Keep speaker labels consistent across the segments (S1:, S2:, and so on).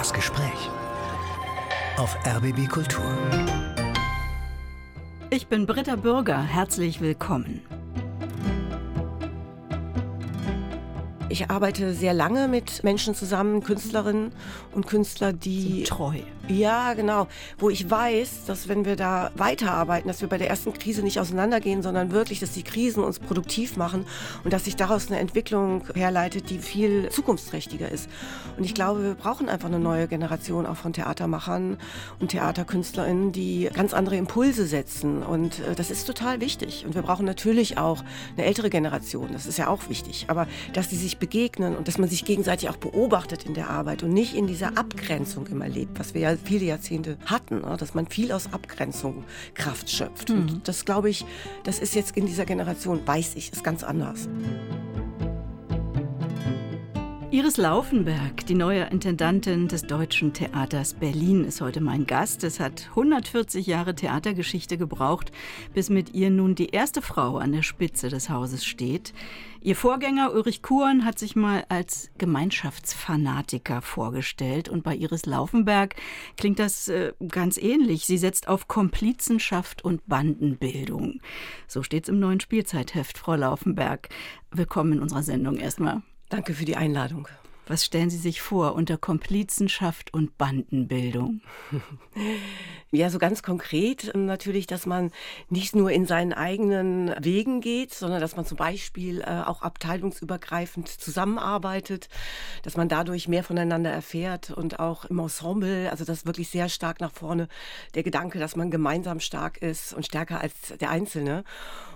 S1: Das Gespräch auf RBB Kultur.
S2: Ich bin Britta Bürger. Herzlich willkommen.
S3: Ich arbeite sehr lange mit Menschen zusammen, Künstlerinnen und Künstler, die.
S2: Treu.
S3: Ja, genau. Wo ich weiß, dass wenn wir da weiterarbeiten, dass wir bei der ersten Krise nicht auseinandergehen, sondern wirklich, dass die Krisen uns produktiv machen und dass sich daraus eine Entwicklung herleitet, die viel zukunftsträchtiger ist. Und ich glaube, wir brauchen einfach eine neue Generation auch von Theatermachern und Theaterkünstlerinnen, die ganz andere Impulse setzen. Und äh, das ist total wichtig. Und wir brauchen natürlich auch eine ältere Generation. Das ist ja auch wichtig. Aber dass die sich begegnen und dass man sich gegenseitig auch beobachtet in der Arbeit und nicht in dieser Abgrenzung immer lebt, was wir ja viele Jahrzehnte hatten, ne? dass man viel aus Abgrenzung Kraft schöpft. Mhm. Und das glaube ich, das ist jetzt in dieser Generation, weiß ich, ist ganz anders.
S2: Iris Laufenberg, die neue Intendantin des Deutschen Theaters Berlin, ist heute mein Gast. Es hat 140 Jahre Theatergeschichte gebraucht, bis mit ihr nun die erste Frau an der Spitze des Hauses steht. Ihr Vorgänger Ulrich Kuhn hat sich mal als Gemeinschaftsfanatiker vorgestellt und bei Iris Laufenberg klingt das äh, ganz ähnlich. Sie setzt auf Komplizenschaft und Bandenbildung. So steht es im neuen Spielzeitheft, Frau Laufenberg. Willkommen in unserer Sendung erstmal.
S3: Danke für die Einladung.
S2: Was stellen Sie sich vor unter Komplizenschaft und Bandenbildung?
S3: Ja, so ganz konkret ähm, natürlich, dass man nicht nur in seinen eigenen Wegen geht, sondern dass man zum Beispiel äh, auch abteilungsübergreifend zusammenarbeitet, dass man dadurch mehr voneinander erfährt und auch im Ensemble, also das wirklich sehr stark nach vorne, der Gedanke, dass man gemeinsam stark ist und stärker als der Einzelne.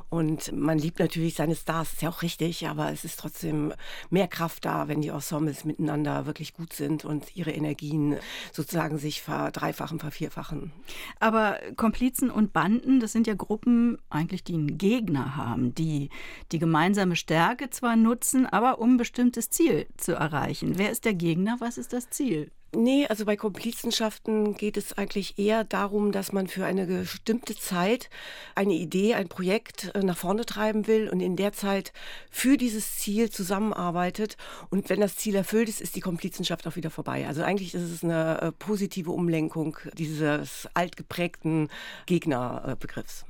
S3: Und man liebt natürlich seine Stars, ist ja auch richtig, aber es ist trotzdem mehr Kraft da, wenn die Ensembles miteinander wirklich gut sind und ihre Energien sozusagen sich verdreifachen, vervierfachen.
S2: Aber Komplizen und Banden, das sind ja Gruppen eigentlich, die einen Gegner haben, die die gemeinsame Stärke zwar nutzen, aber um ein bestimmtes Ziel zu erreichen. Wer ist der Gegner? Was ist das Ziel?
S3: Nee, also bei Komplizenschaften geht es eigentlich eher darum, dass man für eine bestimmte Zeit eine Idee, ein Projekt äh, nach vorne treiben will und in der Zeit für dieses Ziel zusammenarbeitet. Und wenn das Ziel erfüllt ist, ist die Komplizenschaft auch wieder vorbei. Also eigentlich ist es eine äh, positive Umlenkung dieses altgeprägten Gegnerbegriffs.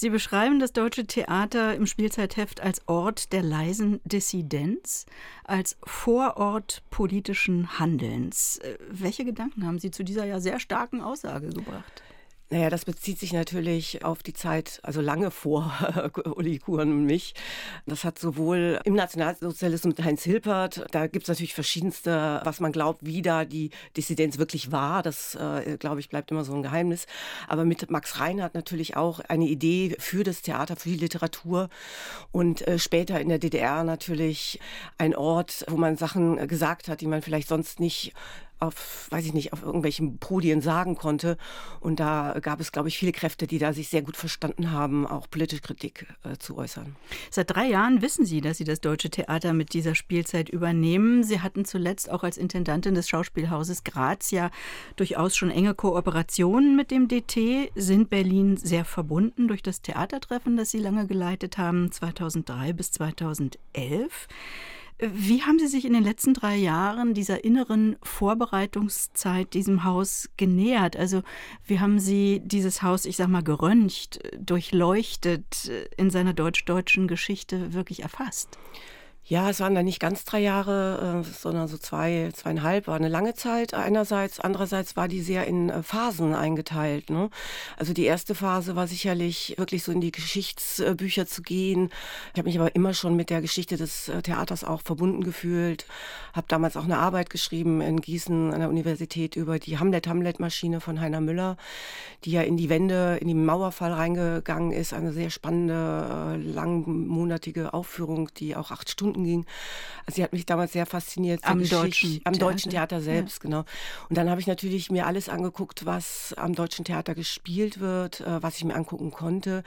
S2: Sie beschreiben das deutsche Theater im Spielzeitheft als Ort der leisen Dissidenz, als Vorort politischen Handelns. Äh, welche Gedanken haben Sie zu dieser ja sehr starken Aussage gebracht?
S3: Naja, das bezieht sich natürlich auf die Zeit, also lange vor Uli Kuhn und mich. Das hat sowohl im Nationalsozialismus mit Heinz Hilpert, da gibt es natürlich verschiedenste, was man glaubt, wie da die Dissidenz wirklich war. Das, äh, glaube ich, bleibt immer so ein Geheimnis. Aber mit Max Reinhardt natürlich auch eine Idee für das Theater, für die Literatur. Und äh, später in der DDR natürlich ein Ort, wo man Sachen gesagt hat, die man vielleicht sonst nicht auf, weiß ich nicht, auf irgendwelchen Podien sagen konnte. Und da gab es, glaube ich, viele Kräfte, die da sich sehr gut verstanden haben, auch politische Kritik äh, zu äußern.
S2: Seit drei Jahren wissen Sie, dass Sie das Deutsche Theater mit dieser Spielzeit übernehmen. Sie hatten zuletzt auch als Intendantin des Schauspielhauses Graz ja durchaus schon enge Kooperationen mit dem DT, sind Berlin sehr verbunden durch das Theatertreffen, das Sie lange geleitet haben, 2003 bis 2011. Wie haben Sie sich in den letzten drei Jahren dieser inneren Vorbereitungszeit diesem Haus genähert? Also wie haben Sie dieses Haus, ich sag mal, geröntgt, durchleuchtet, in seiner deutsch-deutschen Geschichte wirklich erfasst?
S3: Ja, es waren dann nicht ganz drei Jahre, äh, sondern so zwei, zweieinhalb, war eine lange Zeit einerseits. Andererseits war die sehr in äh, Phasen eingeteilt. Ne? Also die erste Phase war sicherlich wirklich so in die Geschichtsbücher zu gehen. Ich habe mich aber immer schon mit der Geschichte des äh, Theaters auch verbunden gefühlt. Habe damals auch eine Arbeit geschrieben in Gießen an der Universität über die Hamlet-Hamlet-Maschine von Heiner Müller, die ja in die Wände, in den Mauerfall reingegangen ist. Eine sehr spannende, langmonatige Aufführung, die auch acht Stunden Stunden ging. Also sie hat mich damals sehr fasziniert.
S2: Am, deutschen,
S3: am
S2: Theater.
S3: deutschen Theater selbst, ja. genau. Und dann habe ich natürlich mir alles angeguckt, was am deutschen Theater gespielt wird, äh, was ich mir angucken konnte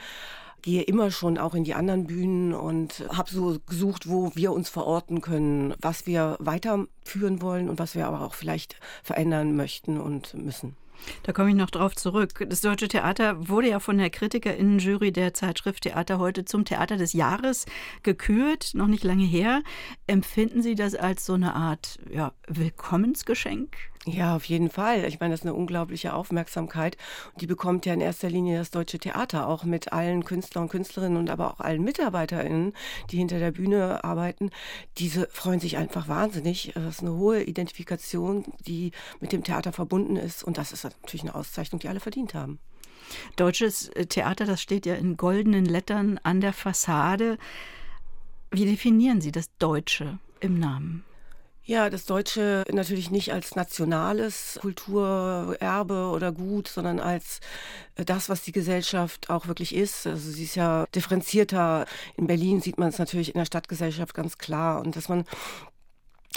S3: gehe immer schon auch in die anderen Bühnen und habe so gesucht, wo wir uns verorten können, was wir weiterführen wollen und was wir aber auch vielleicht verändern möchten und müssen.
S2: Da komme ich noch drauf zurück. Das Deutsche Theater wurde ja von der Kritikerinnenjury der Zeitschrift Theater heute zum Theater des Jahres gekürt, noch nicht lange her. Empfinden Sie das als so eine Art ja, Willkommensgeschenk?
S3: Ja, auf jeden Fall. Ich meine, das ist eine unglaubliche Aufmerksamkeit. Die bekommt ja in erster Linie das Deutsche Theater, auch mit allen Künstlern und Künstlerinnen und aber auch allen MitarbeiterInnen, die hinter der Bühne arbeiten. Diese freuen sich einfach wahnsinnig. Das ist eine hohe Identifikation, die mit dem Theater verbunden ist. Und das ist natürlich eine Auszeichnung, die alle verdient haben.
S2: Deutsches Theater, das steht ja in goldenen Lettern an der Fassade. Wie definieren Sie das Deutsche im Namen?
S3: Ja, das Deutsche natürlich nicht als nationales Kulturerbe oder Gut, sondern als äh, das, was die Gesellschaft auch wirklich ist. Also sie ist ja differenzierter. In Berlin sieht man es natürlich in der Stadtgesellschaft ganz klar und dass man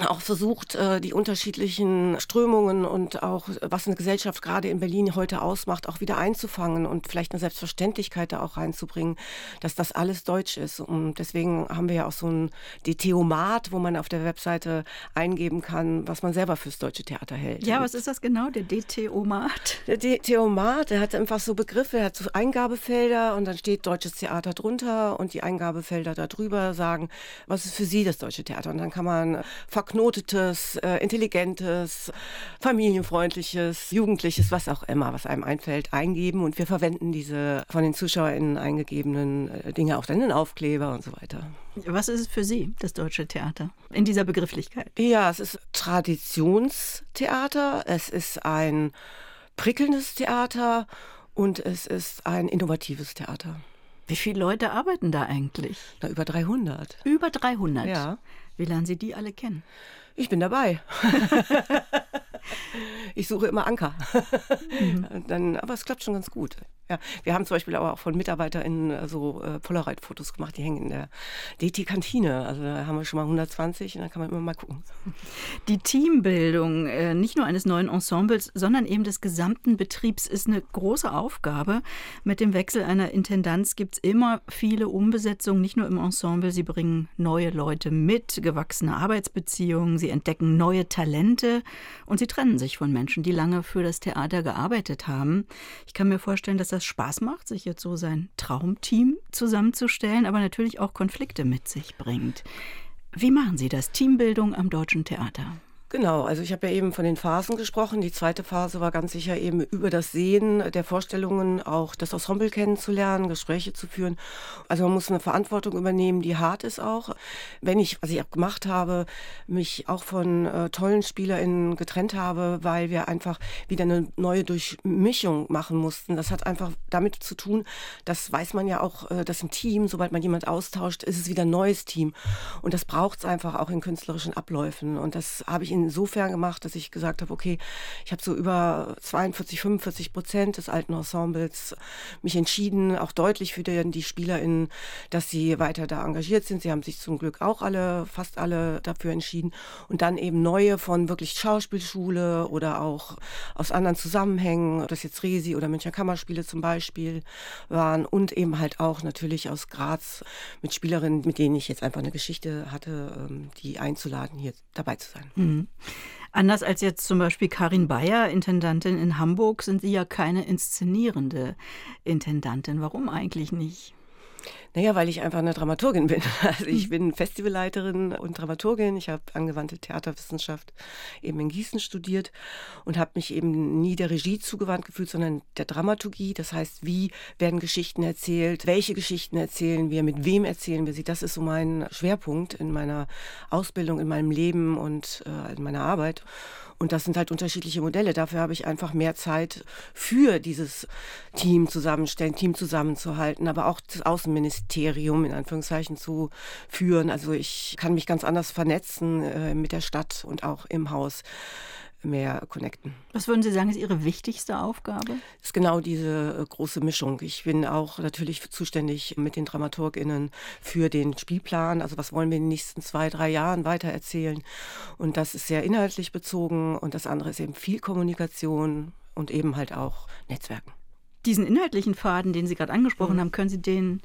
S3: auch versucht, äh, die unterschiedlichen Strömungen und auch, was eine Gesellschaft gerade in Berlin heute ausmacht, auch wieder einzufangen und vielleicht eine Selbstverständlichkeit da auch reinzubringen, dass das alles deutsch ist. Und deswegen haben wir ja auch so ein DTOmat, wo man auf der Webseite eingeben kann, was man selber fürs deutsche Theater hält.
S2: Ja, was ist das genau, der DTOmat?
S3: Der DTOmat, der hat einfach so Begriffe, er hat so Eingabefelder und dann steht deutsches Theater drunter und die Eingabefelder darüber sagen, was ist für Sie das deutsche Theater? Und dann kann man verknotetes, äh, intelligentes, familienfreundliches, jugendliches, was auch immer, was einem einfällt, eingeben und wir verwenden diese von den ZuschauerInnen eingegebenen äh, Dinge auch dann in Aufkleber und so weiter.
S2: Was ist es für Sie, das deutsche Theater, in dieser Begrifflichkeit?
S3: Ja, es ist Traditionstheater, es ist ein prickelndes Theater und es ist ein innovatives Theater.
S2: Wie viele Leute arbeiten da eigentlich?
S3: Na, über 300.
S2: Über 300?
S3: Ja.
S2: Wie lernen Sie die alle kennen?
S3: Ich bin dabei. ich suche immer Anker. Mhm. Dann, aber es klappt schon ganz gut. Ja, wir haben zum Beispiel aber auch von MitarbeiterInnen äh, so äh, Polaroid-Fotos gemacht, die hängen in der DT-Kantine. Also da haben wir schon mal 120 und dann kann man immer mal gucken.
S2: Die Teambildung äh, nicht nur eines neuen Ensembles, sondern eben des gesamten Betriebs ist eine große Aufgabe. Mit dem Wechsel einer Intendanz gibt es immer viele Umbesetzungen, nicht nur im Ensemble. Sie bringen neue Leute mit, gewachsene Arbeitsbeziehungen, sie entdecken neue Talente und sie trennen sich von Menschen, die lange für das Theater gearbeitet haben. Ich kann mir vorstellen, dass das Spaß macht, sich jetzt so sein Traumteam zusammenzustellen, aber natürlich auch Konflikte mit sich bringt. Wie machen Sie das? Teambildung am Deutschen Theater?
S3: Genau, also ich habe ja eben von den Phasen gesprochen. Die zweite Phase war ganz sicher eben über das Sehen der Vorstellungen auch das Ensemble kennenzulernen, Gespräche zu führen. Also man muss eine Verantwortung übernehmen, die hart ist auch. Wenn ich, was ich auch gemacht habe, mich auch von äh, tollen SpielerInnen getrennt habe, weil wir einfach wieder eine neue Durchmischung machen mussten. Das hat einfach damit zu tun, das weiß man ja auch, äh, dass im Team, sobald man jemand austauscht, ist es wieder ein neues Team. Und das braucht es einfach auch in künstlerischen Abläufen. Und das habe ich in insofern gemacht, dass ich gesagt habe, okay, ich habe so über 42, 45 Prozent des alten Ensembles mich entschieden, auch deutlich für die, SpielerInnen, dass sie weiter da engagiert sind. Sie haben sich zum Glück auch alle, fast alle dafür entschieden. Und dann eben neue von wirklich Schauspielschule oder auch aus anderen Zusammenhängen, ob das jetzt Resi oder Münchner Kammerspiele zum Beispiel waren und eben halt auch natürlich aus Graz mit Spielerinnen, mit denen ich jetzt einfach eine Geschichte hatte, ähm, die einzuladen, hier dabei zu sein. Mhm.
S2: Anders als jetzt zum Beispiel Karin Bayer, Intendantin in Hamburg, sind Sie ja keine inszenierende Intendantin. Warum eigentlich nicht?
S3: Naja, weil ich einfach eine Dramaturgin bin. Also ich hm. bin Festivalleiterin und Dramaturgin. Ich habe angewandte Theaterwissenschaft eben in Gießen studiert und habe mich eben nie der Regie zugewandt gefühlt, sondern der Dramaturgie. Das heißt, wie werden Geschichten erzählt? Welche Geschichten erzählen wir? Mit wem erzählen wir sie? Das ist so mein Schwerpunkt in meiner Ausbildung, in meinem Leben und äh, in meiner Arbeit. Und das sind halt unterschiedliche Modelle. Dafür habe ich einfach mehr Zeit für dieses Team zusammenstellen, Team zusammenzuhalten, aber auch das Außenministerium in Anführungszeichen zu führen. Also ich kann mich ganz anders vernetzen äh, mit der Stadt und auch im Haus mehr connecten.
S2: Was würden Sie sagen, ist Ihre wichtigste Aufgabe?
S3: Das ist genau diese äh, große Mischung. Ich bin auch natürlich zuständig mit den DramaturgInnen für den Spielplan. Also was wollen wir in den nächsten zwei, drei Jahren weitererzählen? Und das ist sehr inhaltlich bezogen. Und das andere ist eben viel Kommunikation und eben halt auch Netzwerken.
S2: Diesen inhaltlichen Faden, den Sie gerade angesprochen mhm. haben, können Sie den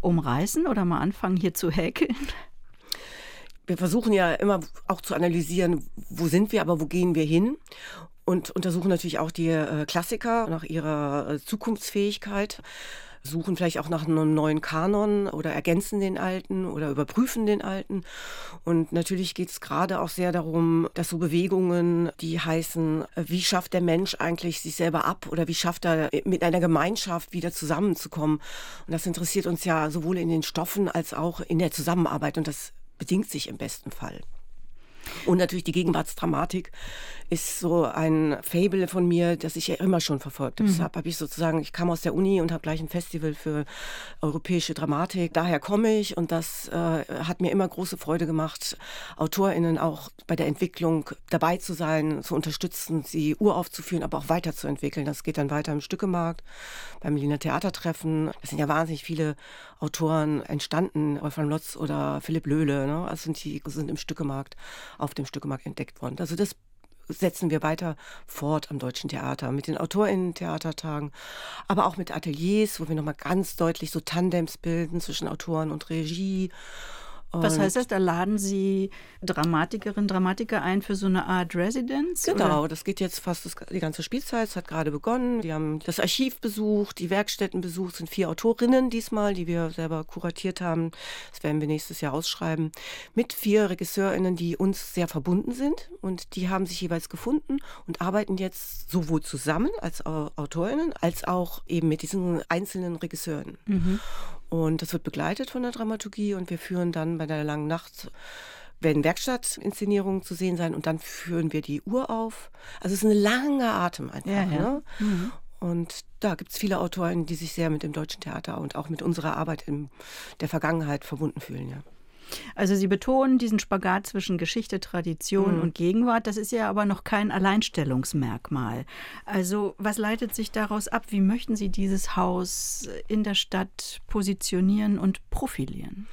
S2: umreißen oder mal anfangen, hier zu häkeln?
S3: wir versuchen ja immer auch zu analysieren, wo sind wir, aber wo gehen wir hin? Und untersuchen natürlich auch die äh, Klassiker nach ihrer äh, Zukunftsfähigkeit suchen vielleicht auch nach einem neuen Kanon oder ergänzen den alten oder überprüfen den alten. Und natürlich geht es gerade auch sehr darum, dass so Bewegungen, die heißen, wie schafft der Mensch eigentlich sich selber ab oder wie schafft er mit einer Gemeinschaft wieder zusammenzukommen. Und das interessiert uns ja sowohl in den Stoffen als auch in der Zusammenarbeit. Und das bedingt sich im besten Fall. Und natürlich die Gegenwartsdramatik ist so ein Fable von mir, das ich ja immer schon verfolgt habe. Mhm. Deshalb habe ich sozusagen, ich kam aus der Uni und habe gleich ein Festival für europäische Dramatik. Daher komme ich und das äh, hat mir immer große Freude gemacht, AutorInnen auch bei der Entwicklung dabei zu sein, zu unterstützen, sie uraufzuführen, aber auch weiterzuentwickeln. Das geht dann weiter im Stückemarkt, beim Berliner Theatertreffen. Es sind ja wahnsinnig viele Autoren entstanden, Wolfgang Lotz oder Philipp Löhle. Ne? Also die sind im Stückemarkt, auf dem Stückemarkt entdeckt worden. Also das setzen wir weiter fort am Deutschen Theater mit den AutorInnen-Theatertagen, aber auch mit Ateliers, wo wir nochmal ganz deutlich so Tandems bilden zwischen Autoren und Regie
S2: was heißt das? Da laden Sie Dramatikerinnen, Dramatiker ein für so eine Art Residenz?
S3: Genau, oder? das geht jetzt fast das, die ganze Spielzeit. Es hat gerade begonnen. Die haben das Archiv besucht, die Werkstätten besucht. Es sind vier Autorinnen diesmal, die wir selber kuratiert haben. Das werden wir nächstes Jahr ausschreiben. Mit vier RegisseurInnen, die uns sehr verbunden sind. Und die haben sich jeweils gefunden und arbeiten jetzt sowohl zusammen als AutorInnen als auch eben mit diesen einzelnen Regisseuren. Mhm. Und das wird begleitet von der Dramaturgie und wir führen dann bei der langen Nacht werden Werkstattinszenierungen zu sehen sein und dann führen wir die Uhr auf. Also es ist ein langer Atem einfach. Ja, ja. Ne? Mhm. Und da gibt es viele Autoren, die sich sehr mit dem deutschen Theater und auch mit unserer Arbeit in der Vergangenheit verbunden fühlen. Ja.
S2: Also Sie betonen diesen Spagat zwischen Geschichte, Tradition mhm. und Gegenwart. Das ist ja aber noch kein Alleinstellungsmerkmal. Also was leitet sich daraus ab? Wie möchten Sie dieses Haus in der Stadt positionieren und profilieren?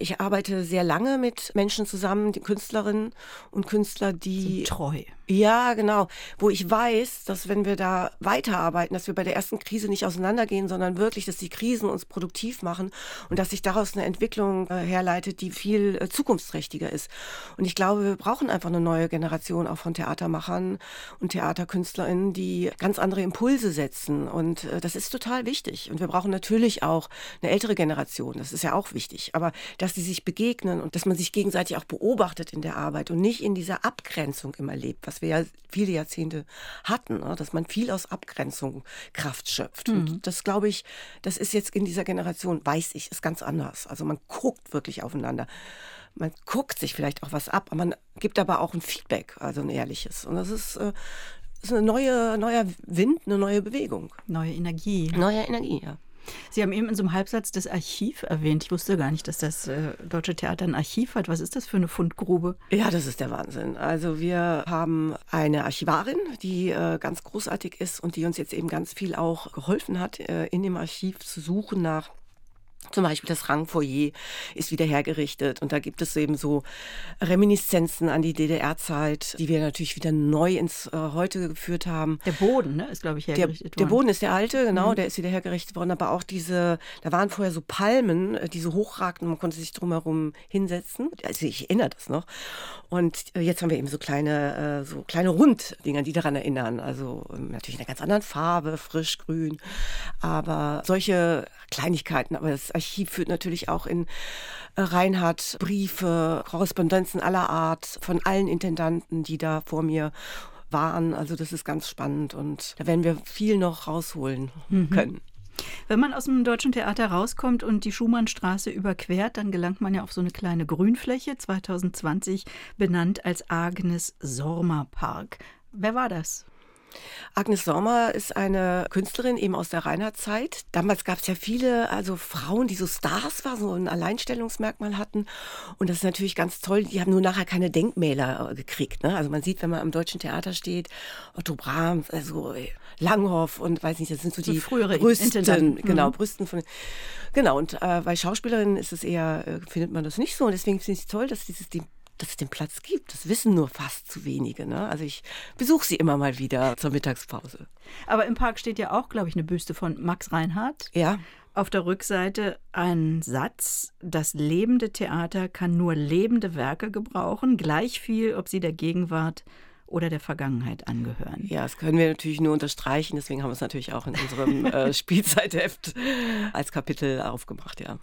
S3: Ich arbeite sehr lange mit Menschen zusammen, die Künstlerinnen und Künstler, die.
S2: So treu.
S3: Ja, genau. Wo ich weiß, dass wenn wir da weiterarbeiten, dass wir bei der ersten Krise nicht auseinandergehen, sondern wirklich, dass die Krisen uns produktiv machen und dass sich daraus eine Entwicklung äh, herleitet, die viel äh, zukunftsträchtiger ist. Und ich glaube, wir brauchen einfach eine neue Generation auch von Theatermachern und Theaterkünstlerinnen, die ganz andere Impulse setzen. Und äh, das ist total wichtig. Und wir brauchen natürlich auch eine ältere Generation. Das ist ja auch wichtig. Aber dass die sich begegnen und dass man sich gegenseitig auch beobachtet in der Arbeit und nicht in dieser Abgrenzung immer lebt, was wir ja viele Jahrzehnte hatten, ne? dass man viel aus Abgrenzung Kraft schöpft. Mhm. Und das glaube ich, das ist jetzt in dieser Generation, weiß ich, ist ganz anders. Also man guckt wirklich aufeinander. Man guckt sich vielleicht auch was ab, aber man gibt aber auch ein Feedback, also ein ehrliches. Und das ist, äh, ist eine neue, neuer Wind, eine neue Bewegung.
S2: Neue Energie.
S3: Neue Energie, ja.
S2: Sie haben eben in so einem Halbsatz das Archiv erwähnt. Ich wusste gar nicht, dass das äh, Deutsche Theater ein Archiv hat. Was ist das für eine Fundgrube?
S3: Ja, das ist der Wahnsinn. Also wir haben eine Archivarin, die äh, ganz großartig ist und die uns jetzt eben ganz viel auch geholfen hat, äh, in dem Archiv zu suchen nach zum Beispiel das Rangfoyer ist wieder hergerichtet und da gibt es eben so Reminiszenzen an die DDR-Zeit, die wir natürlich wieder neu ins äh, Heute geführt haben.
S2: Der Boden ne, ist, glaube ich, hergerichtet
S3: der, worden. Der Boden ist der alte, genau, mhm. der ist wieder hergerichtet worden, aber auch diese, da waren vorher so Palmen, äh, die so hochragten, man konnte sich drumherum hinsetzen. Also ich erinnere das noch. Und äh, jetzt haben wir eben so kleine, äh, so kleine Runddinger, die daran erinnern. Also ähm, natürlich in einer ganz anderen Farbe, frisch, grün. Aber solche Kleinigkeiten, aber das Archiv führt natürlich auch in äh, Reinhard Briefe, Korrespondenzen aller Art von allen Intendanten, die da vor mir waren. Also das ist ganz spannend und da werden wir viel noch rausholen mhm. können.
S2: Wenn man aus dem Deutschen Theater rauskommt und die Schumannstraße überquert, dann gelangt man ja auf so eine kleine Grünfläche, 2020 benannt als Agnes Sorma Park. Wer war das?
S3: Agnes Sommer ist eine Künstlerin eben aus der Reinhardt-Zeit. Damals gab es ja viele, also Frauen, die so Stars waren, so ein Alleinstellungsmerkmal hatten. Und das ist natürlich ganz toll. Die haben nur nachher keine Denkmäler äh, gekriegt. Ne? Also man sieht, wenn man am Deutschen Theater steht, Otto Brahms, also äh, Langhoff und weiß nicht, das sind so, so die frühere Brüsten, genau, mhm. Brüsten von. Genau, und äh, bei Schauspielerinnen ist es eher, äh, findet man das nicht so. Und deswegen finde ich es toll, dass dieses die dass es den Platz gibt. Das wissen nur fast zu wenige. Ne? Also ich besuche sie immer mal wieder zur Mittagspause.
S2: Aber im Park steht ja auch, glaube ich, eine Büste von Max Reinhardt.
S3: Ja.
S2: Auf der Rückseite ein Satz, das lebende Theater kann nur lebende Werke gebrauchen, gleich viel, ob sie der Gegenwart oder der Vergangenheit angehören.
S3: Ja, das können wir natürlich nur unterstreichen. Deswegen haben wir es natürlich auch in unserem äh, Spielzeitheft als Kapitel aufgemacht, ja.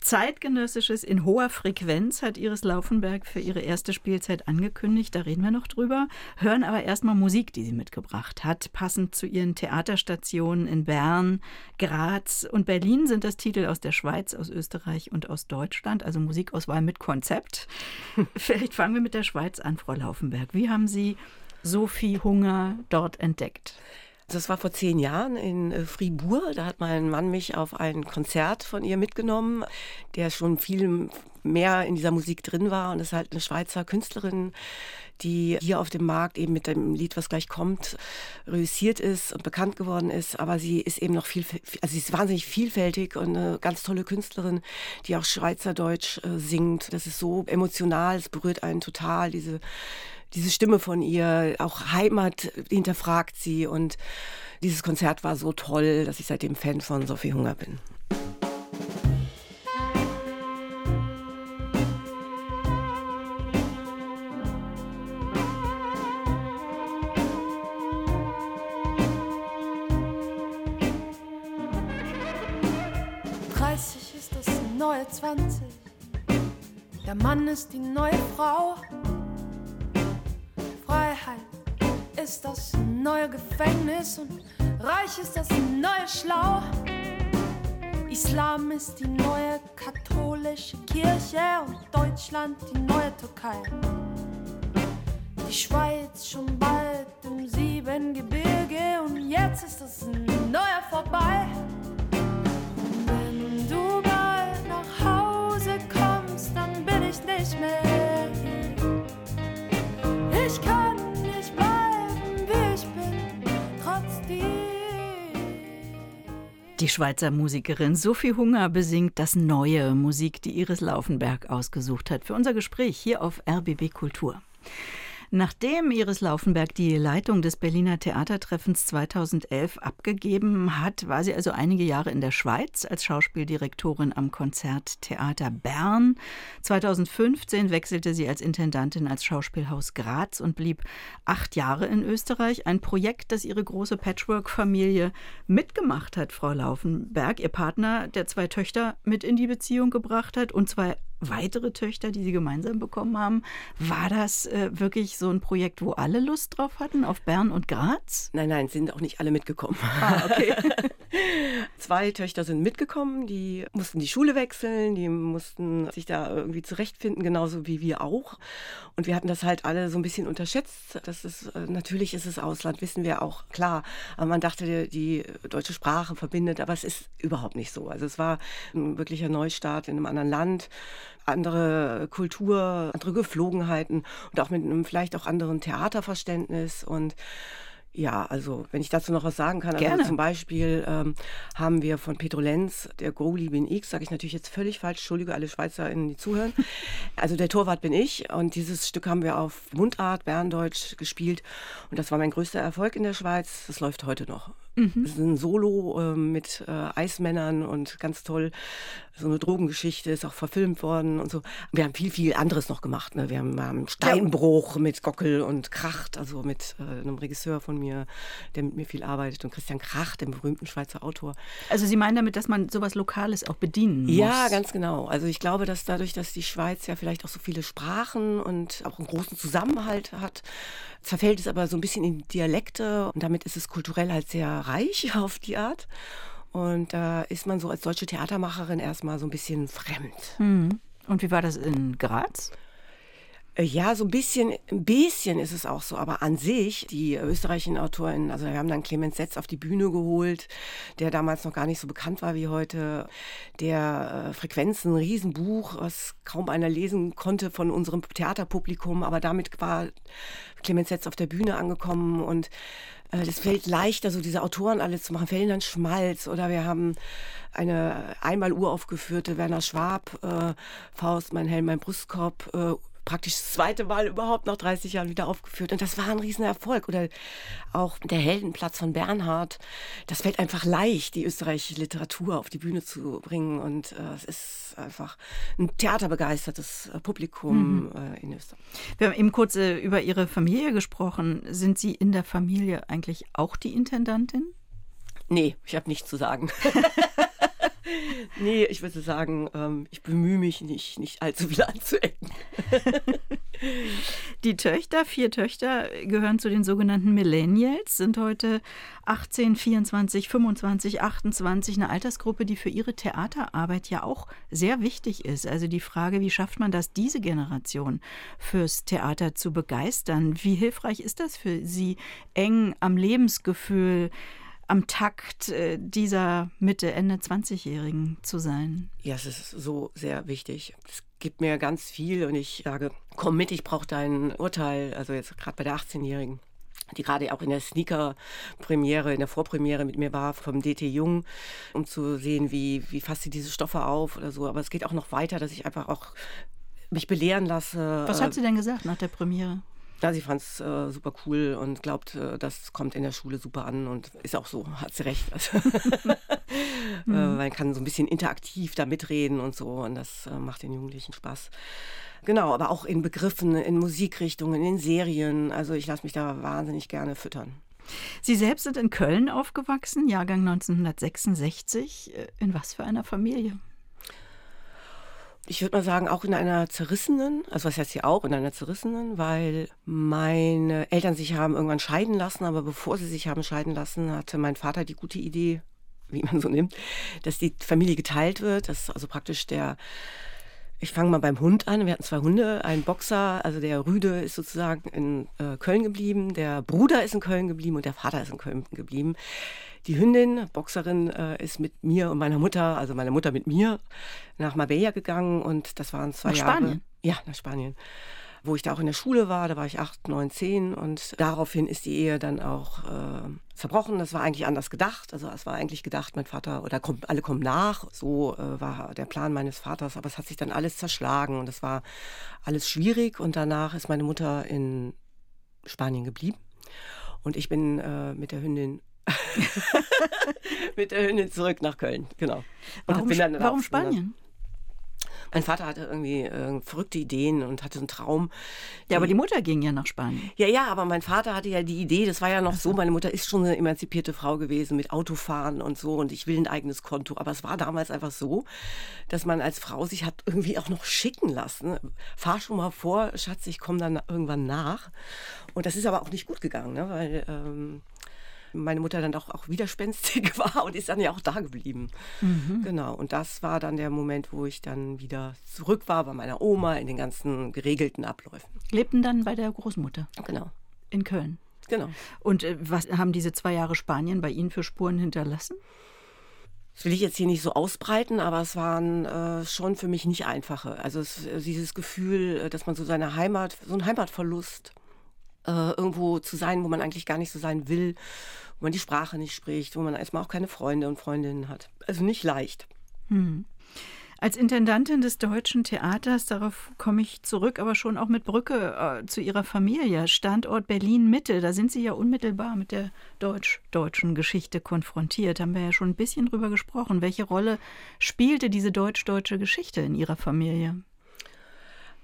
S2: Zeitgenössisches in hoher Frequenz hat Iris Laufenberg für ihre erste Spielzeit angekündigt. Da reden wir noch drüber. Hören aber erstmal Musik, die sie mitgebracht hat. Passend zu ihren Theaterstationen in Bern, Graz und Berlin sind das Titel aus der Schweiz, aus Österreich und aus Deutschland. Also Musikauswahl mit Konzept. Vielleicht fangen wir mit der Schweiz an, Frau Laufenberg. Wie haben Sie Sophie Hunger dort entdeckt?
S3: Das war vor zehn Jahren in äh, Fribourg. Da hat mein Mann mich auf ein Konzert von ihr mitgenommen, der schon viel mehr in dieser Musik drin war. Und das ist halt eine Schweizer Künstlerin, die hier auf dem Markt eben mit dem Lied, was gleich kommt, reüssiert ist und bekannt geworden ist. Aber sie ist eben noch viel, also sie ist wahnsinnig vielfältig und eine ganz tolle Künstlerin, die auch Schweizerdeutsch äh, singt. Das ist so emotional, es berührt einen total, diese diese Stimme von ihr, auch Heimat hinterfragt sie und dieses Konzert war so toll, dass ich seitdem Fan von Sophie Hunger bin.
S4: 30 ist das neue 20. Der Mann ist die neue Frau. Ist das neue Gefängnis und Reich ist das neue Schlau. Islam ist die neue katholische Kirche und Deutschland die neue Türkei. Die Schweiz schon bald im Siebengebirge und jetzt ist das
S2: Die Schweizer Musikerin Sophie Hunger besingt das neue Musik, die Iris Laufenberg ausgesucht hat für unser Gespräch hier auf RBB Kultur. Nachdem Iris Laufenberg die Leitung des Berliner Theatertreffens 2011 abgegeben hat, war sie also einige Jahre in der Schweiz als Schauspieldirektorin am Konzerttheater Bern. 2015 wechselte sie als Intendantin als Schauspielhaus Graz und blieb acht Jahre in Österreich. Ein Projekt, das ihre große Patchwork-Familie mitgemacht hat, Frau Laufenberg, ihr Partner, der zwei Töchter mit in die Beziehung gebracht hat und zwei weitere Töchter, die Sie gemeinsam bekommen haben. War das äh, wirklich so ein Projekt, wo alle Lust drauf hatten, auf Bern und Graz?
S3: Nein, nein, sind auch nicht alle mitgekommen.
S2: Ah, okay.
S3: Zwei Töchter sind mitgekommen, die mussten die Schule wechseln, die mussten sich da irgendwie zurechtfinden, genauso wie wir auch. Und wir hatten das halt alle so ein bisschen unterschätzt. Das ist, äh, natürlich ist es Ausland, wissen wir auch, klar. Aber man dachte, die deutsche Sprache verbindet, aber es ist überhaupt nicht so. Also es war ein wirklicher Neustart in einem anderen Land andere Kultur, andere Geflogenheiten und auch mit einem vielleicht auch anderen Theaterverständnis und ja, also wenn ich dazu noch was sagen kann, also
S2: Gerne.
S3: zum Beispiel ähm, haben wir von Pedro Lenz, der Goalie bin ich, sage ich natürlich jetzt völlig falsch, entschuldige alle SchweizerInnen, die zuhören. Also der Torwart bin ich und dieses Stück haben wir auf Mundart, Berndeutsch gespielt und das war mein größter Erfolg in der Schweiz. Das läuft heute noch. Mhm. Das ist ein Solo äh, mit äh, Eismännern und ganz toll. So eine Drogengeschichte ist auch verfilmt worden und so. Wir haben viel, viel anderes noch gemacht. Ne? Wir haben, haben Steinbruch mit Gockel und Kracht, also mit äh, einem Regisseur von mir, der mit mir viel arbeitet und Christian Kracht, dem berühmten Schweizer Autor.
S2: Also Sie meinen damit, dass man sowas Lokales auch bedienen muss?
S3: Ja, ganz genau. Also ich glaube, dass dadurch, dass die Schweiz ja vielleicht auch so viele Sprachen und auch einen großen Zusammenhalt hat, zerfällt es aber so ein bisschen in Dialekte und damit ist es kulturell halt sehr reich auf die Art. Und da ist man so als deutsche Theatermacherin erstmal so ein bisschen fremd.
S2: Mhm. Und wie war das in Graz?
S3: Äh, ja, so ein bisschen, ein bisschen ist es auch so, aber an sich, die österreichischen Autoren, also wir haben dann Clemens Setz auf die Bühne geholt, der damals noch gar nicht so bekannt war wie heute, der äh, Frequenzen, ein Riesenbuch, was kaum einer lesen konnte von unserem Theaterpublikum, aber damit war Clemens Setz auf der Bühne angekommen und äh, das fällt leichter, so diese Autoren alle zu machen. Ferdinand Schmalz oder wir haben eine einmal uraufgeführte Werner Schwab, äh, Faust, mein Helm, mein Brustkorb, äh, praktisch das zweite Mal überhaupt nach 30 Jahren wieder aufgeführt. Und das war ein Riesenerfolg. Oder auch der Heldenplatz von Bernhard. Das fällt einfach leicht, die österreichische Literatur auf die Bühne zu bringen. Und äh, es ist einfach ein theaterbegeistertes äh, Publikum mhm. äh, in Österreich.
S2: Wir haben eben kurz äh, über Ihre Familie gesprochen. Sind Sie in der Familie eigentlich auch die Intendantin?
S3: Nee, ich habe nichts zu sagen. nee, ich würde sagen, ähm, ich bemühe mich nicht, nicht allzu viel anzuecken.
S2: Die Töchter, vier Töchter, gehören zu den sogenannten Millennials, sind heute 18, 24, 25, 28, eine Altersgruppe, die für ihre Theaterarbeit ja auch sehr wichtig ist. Also die Frage, wie schafft man das, diese Generation fürs Theater zu begeistern? Wie hilfreich ist das für sie, eng am Lebensgefühl, am Takt äh, dieser Mitte, Ende 20-Jährigen zu sein?
S3: Ja, es ist so sehr wichtig. Es gibt mir ganz viel und ich sage, komm mit, ich brauche dein Urteil. Also jetzt gerade bei der 18-Jährigen die gerade auch in der Sneaker-Premiere, in der Vorpremiere mit mir war, vom DT Jung, um zu sehen, wie, wie fasst sie diese Stoffe auf oder so. Aber es geht auch noch weiter, dass ich einfach auch mich belehren lasse.
S2: Was hat sie denn gesagt nach der Premiere?
S3: Ja, sie fand es äh, super cool und glaubt, äh, das kommt in der Schule super an und ist auch so, hat sie recht. Also, mhm. äh, man kann so ein bisschen interaktiv da mitreden und so und das äh, macht den Jugendlichen Spaß. Genau, aber auch in Begriffen, in Musikrichtungen, in Serien. Also ich lasse mich da wahnsinnig gerne füttern.
S2: Sie selbst sind in Köln aufgewachsen, Jahrgang 1966. Äh, in was für einer Familie?
S3: Ich würde mal sagen, auch in einer zerrissenen, also was heißt hier auch, in einer zerrissenen, weil meine Eltern sich haben irgendwann scheiden lassen, aber bevor sie sich haben scheiden lassen, hatte mein Vater die gute Idee, wie man so nimmt, dass die Familie geteilt wird, dass also praktisch der ich fange mal beim Hund an. Wir hatten zwei Hunde, ein Boxer, also der Rüde ist sozusagen in äh, Köln geblieben, der Bruder ist in Köln geblieben und der Vater ist in Köln geblieben. Die Hündin, Boxerin, äh, ist mit mir und meiner Mutter, also meine Mutter mit mir, nach Marbella gegangen und das waren zwei
S2: nach
S3: Jahre.
S2: Spanien?
S3: Ja, nach Spanien. Wo ich da auch in der Schule war, da war ich acht, neun, zehn und daraufhin ist die Ehe dann auch äh, zerbrochen. Das war eigentlich anders gedacht. Also es war eigentlich gedacht, mein Vater oder kommt, alle kommen nach. So äh, war der Plan meines Vaters, aber es hat sich dann alles zerschlagen und es war alles schwierig und danach ist meine Mutter in Spanien geblieben. Und ich bin äh, mit der Hündin mit der Hündin zurück nach Köln, genau.
S2: warum, warum Spanien?
S3: Mein Vater hatte irgendwie äh, verrückte Ideen und hatte einen Traum.
S2: Ja, aber die Mutter ging ja nach Spanien.
S3: Ja, ja, aber mein Vater hatte ja die Idee, das war ja noch so, meine Mutter ist schon eine emanzipierte Frau gewesen mit Autofahren und so und ich will ein eigenes Konto. Aber es war damals einfach so, dass man als Frau sich hat irgendwie auch noch schicken lassen. Fahr schon mal vor, Schatz, ich komme dann irgendwann nach. Und das ist aber auch nicht gut gegangen, ne? weil ähm, meine Mutter dann auch, auch widerspenstig war und ist dann ja auch da geblieben. Mhm. Genau. Und das war dann der Moment, wo ich dann wieder zurück war bei meiner Oma in den ganzen geregelten Abläufen.
S2: Lebten dann bei der Großmutter?
S3: Genau.
S2: In Köln?
S3: Genau.
S2: Und äh, was haben diese zwei Jahre Spanien bei Ihnen für Spuren hinterlassen?
S3: Das will ich jetzt hier nicht so ausbreiten, aber es waren äh, schon für mich nicht einfache. Also es, dieses Gefühl, äh, dass man so seine Heimat, so ein Heimatverlust äh, irgendwo zu sein, wo man eigentlich gar nicht so sein will, wo man die Sprache nicht spricht, wo man erstmal auch keine Freunde und Freundinnen hat. Also nicht leicht.
S2: Hm. Als Intendantin des Deutschen Theaters, darauf komme ich zurück, aber schon auch mit Brücke äh, zu Ihrer Familie, Standort Berlin-Mitte, da sind Sie ja unmittelbar mit der deutsch-deutschen Geschichte konfrontiert. Haben wir ja schon ein bisschen drüber gesprochen. Welche Rolle spielte diese deutsch-deutsche Geschichte in Ihrer Familie?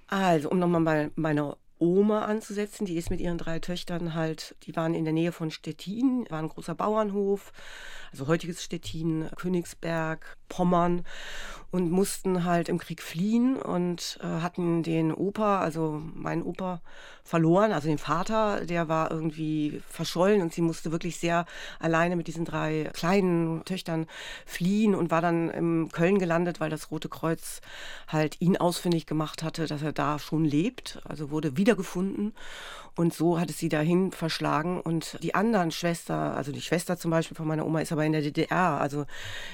S3: Also, um nochmal bei meiner Oma anzusetzen. Die ist mit ihren drei Töchtern halt, die waren in der Nähe von Stettin, war ein großer Bauernhof, also heutiges Stettin, Königsberg, Pommern und mussten halt im Krieg fliehen und äh, hatten den Opa, also meinen Opa, verloren, also den Vater, der war irgendwie verschollen und sie musste wirklich sehr alleine mit diesen drei kleinen Töchtern fliehen und war dann in Köln gelandet, weil das Rote Kreuz halt ihn ausfindig gemacht hatte, dass er da schon lebt, also wurde wiedergefunden und so hat es sie dahin verschlagen. Und die anderen Schwester, also die Schwester zum Beispiel von meiner Oma, ist aber in der DDR, also